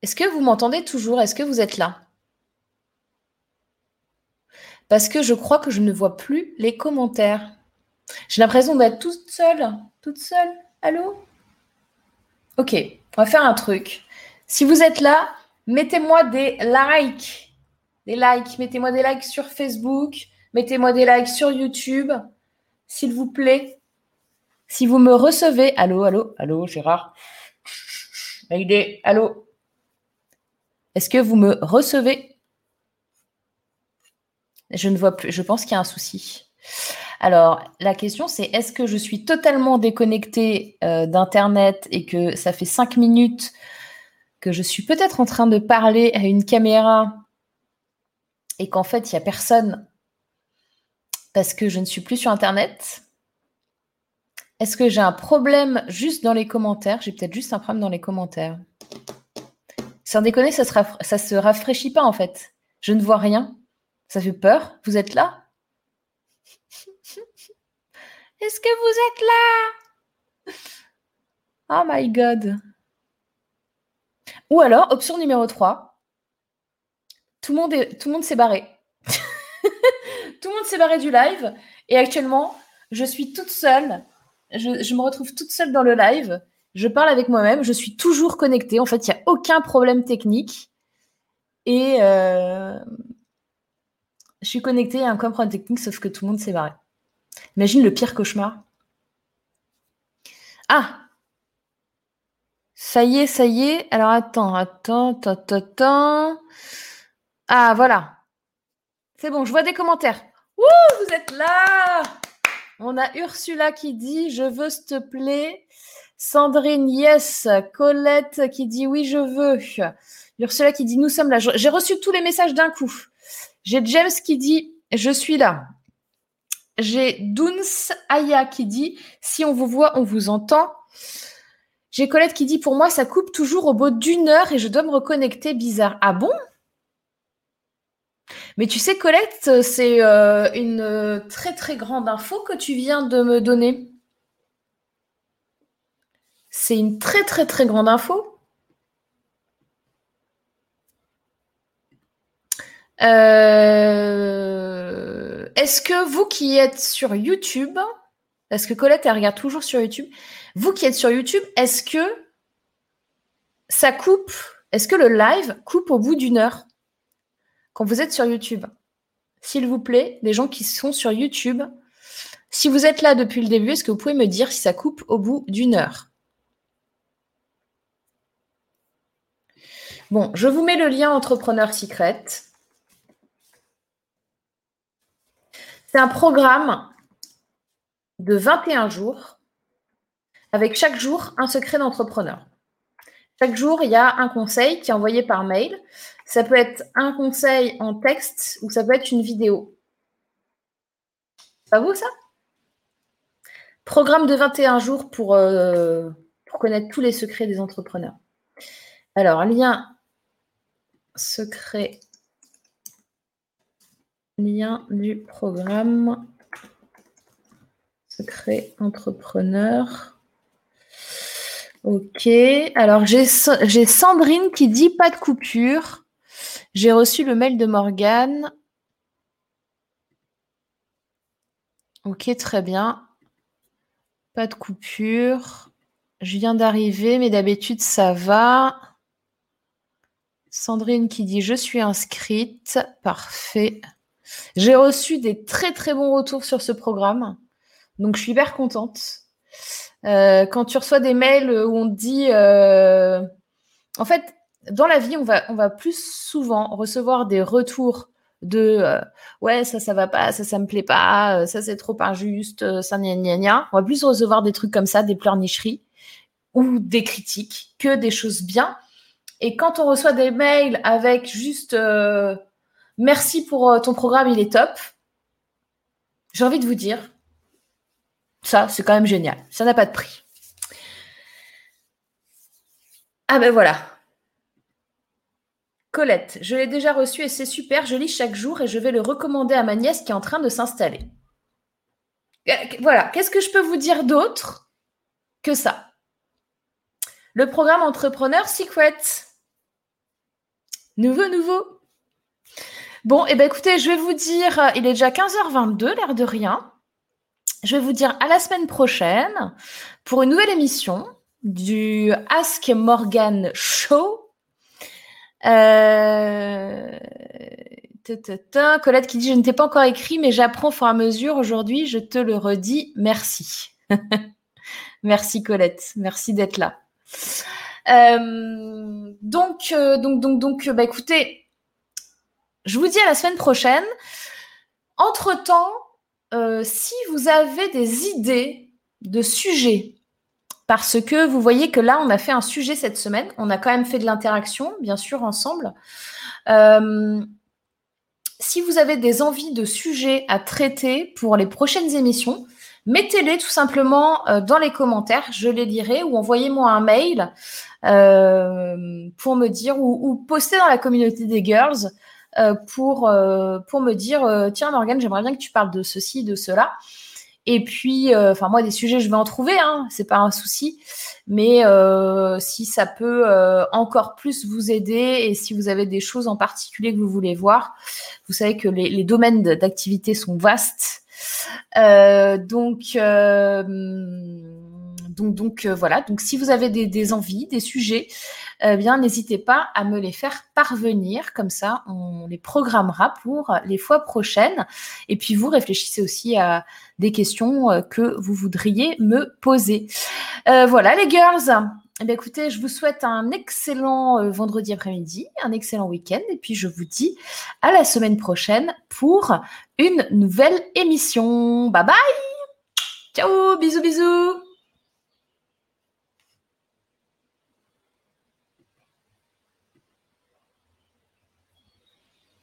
Est-ce que vous m'entendez toujours? Est-ce que vous êtes là? Parce que je crois que je ne vois plus les commentaires. J'ai l'impression d'être toute seule. Toute seule. Allô? Ok, on va faire un truc. Si vous êtes là, mettez-moi des likes. Des likes. Mettez-moi des likes sur Facebook. Mettez-moi des likes sur YouTube. S'il vous plaît. Si vous me recevez. Allô, allô, allô, Gérard. est. allô. Est-ce que vous me recevez? Je ne vois plus. Je pense qu'il y a un souci. Alors, la question, c'est est-ce que je suis totalement déconnectée euh, d'Internet et que ça fait cinq minutes que je suis peut-être en train de parler à une caméra et qu'en fait, il n'y a personne? Parce que je ne suis plus sur Internet Est-ce que j'ai un problème juste dans les commentaires? J'ai peut-être juste un problème dans les commentaires. Sans déconner, ça ne se rafraîchit pas en fait. Je ne vois rien. Ça fait peur Vous êtes là? Est-ce que vous êtes là? Oh my god. Ou alors, option numéro 3, tout le monde, tout le monde s'est barré. tout le monde s'est barré du live. Et actuellement, je suis toute seule. Je, me retrouve toute seule dans le live. Je parle avec moi-même. Je suis toujours connectée. En fait, il n'y a aucun problème technique. Et, euh, je suis connectée à un comprendre technique, sauf que tout le monde s'est barré. Imagine le pire cauchemar. Ah Ça y est, ça y est. Alors attends, attends, attends, attends. Ah, voilà. C'est bon, je vois des commentaires. Vous êtes là On a Ursula qui dit Je veux, s'il te plaît. Sandrine, yes. Colette qui dit Oui, je veux. Ursula qui dit Nous sommes là. J'ai reçu tous les messages d'un coup. J'ai James qui dit Je suis là. J'ai Duns Aya qui dit Si on vous voit, on vous entend. J'ai Colette qui dit Pour moi, ça coupe toujours au bout d'une heure et je dois me reconnecter. Bizarre. Ah bon? Mais tu sais, Colette, c'est euh, une euh, très très grande info que tu viens de me donner. C'est une très très très grande info. Euh, est-ce que vous qui êtes sur YouTube, parce que Colette, elle regarde toujours sur YouTube, vous qui êtes sur YouTube, est-ce que ça coupe Est-ce que le live coupe au bout d'une heure? Quand vous êtes sur YouTube S'il vous plaît, les gens qui sont sur YouTube, si vous êtes là depuis le début, est-ce que vous pouvez me dire si ça coupe au bout d'une heure? Bon, je vous mets le lien Entrepreneur Secret. C'est un programme de 21 jours avec chaque jour un secret d'entrepreneur. Chaque jour, il y a un conseil qui est envoyé par mail. Ça peut être un conseil en texte ou ça peut être une vidéo. Ça vous ça? Programme de 21 jours pour 3 pour connaître tous les secrets des entrepreneurs. Alors, lien secret, lien du programme secret entrepreneur. Ok, alors j'ai Sandrine qui dit pas de coupure. J'ai reçu le mail de Morgane. Ok, très bien. Pas de coupure. Je viens d'arriver, mais d'habitude ça va. Sandrine qui dit je suis inscrite. Parfait. J'ai reçu des très très bons retours sur ce programme. Donc je suis hyper contente. Euh, quand tu reçois des mails où on dit, euh, en fait, dans la vie, on va, plus souvent recevoir des retours de euh, ouais ça ça va pas ça ça me plaît pas ça c'est trop injuste ça gna gna gna on va plus recevoir des trucs comme ça des pleurnicheries ou des critiques que des choses bien et quand on reçoit des mails avec juste merci pour ton programme il est top j'ai envie de vous dire ça, c'est quand même génial. Ça n'a pas de prix. Ah ben voilà. Colette, je l'ai déjà reçu et c'est super. Je lis chaque jour et je vais le recommander à ma nièce qui est en train de s'installer. Euh, voilà. Qu'est-ce que je peux vous dire d'autre que ça? Le programme Entrepreneur Secret. Nouveau, nouveau. Bon, et eh ben écoutez, je vais vous dire, euh, il est déjà 15h22, l'air de rien. Je vais vous dire à la semaine prochaine pour une nouvelle émission du Ask Morgan Show. Euh... Colette qui dit Je ne t'ai pas encore écrit, mais j'apprends au fur et à mesure. Aujourd'hui, je te le redis. Merci. Merci Colette. Merci d'être là. Euh, donc, euh, donc, donc, donc, bah, écoutez, je vous dis à la semaine prochaine. Entre-temps, si vous avez des idées de sujets, parce que vous voyez que là, on a fait un sujet cette semaine, on a quand même fait de l'interaction, bien sûr, ensemble. Euh, si vous avez des envies de sujets à traiter pour les prochaines émissions, mettez-les tout simplement euh, dans les commentaires, je les lirai, ou envoyez-moi un mail pour me dire, ou, postez dans la communauté des girls euh, pour, euh, pour me dire euh, tiens, Morgane, j'aimerais bien que tu parles de ceci, de cela. Et puis, enfin, moi, des sujets, je vais en trouver, hein, c'est pas un souci. Mais si ça peut encore plus vous aider et si vous avez des choses en particulier que vous voulez voir, vous savez que les, les domaines d'activité sont vastes. donc, donc, donc voilà. Donc, si vous avez des, des envies, des sujets, eh bien, n'hésitez pas à me les faire parvenir. Comme ça, on les programmera pour les fois prochaines. Et puis, vous réfléchissez aussi à des questions euh, que vous voudriez me poser. Euh, voilà, les girls. Eh bien, écoutez, je vous souhaite un excellent euh, vendredi après-midi, un excellent week-end. Et puis, je vous dis à la semaine prochaine pour une nouvelle émission. Bye bye Ciao Bisous, bisous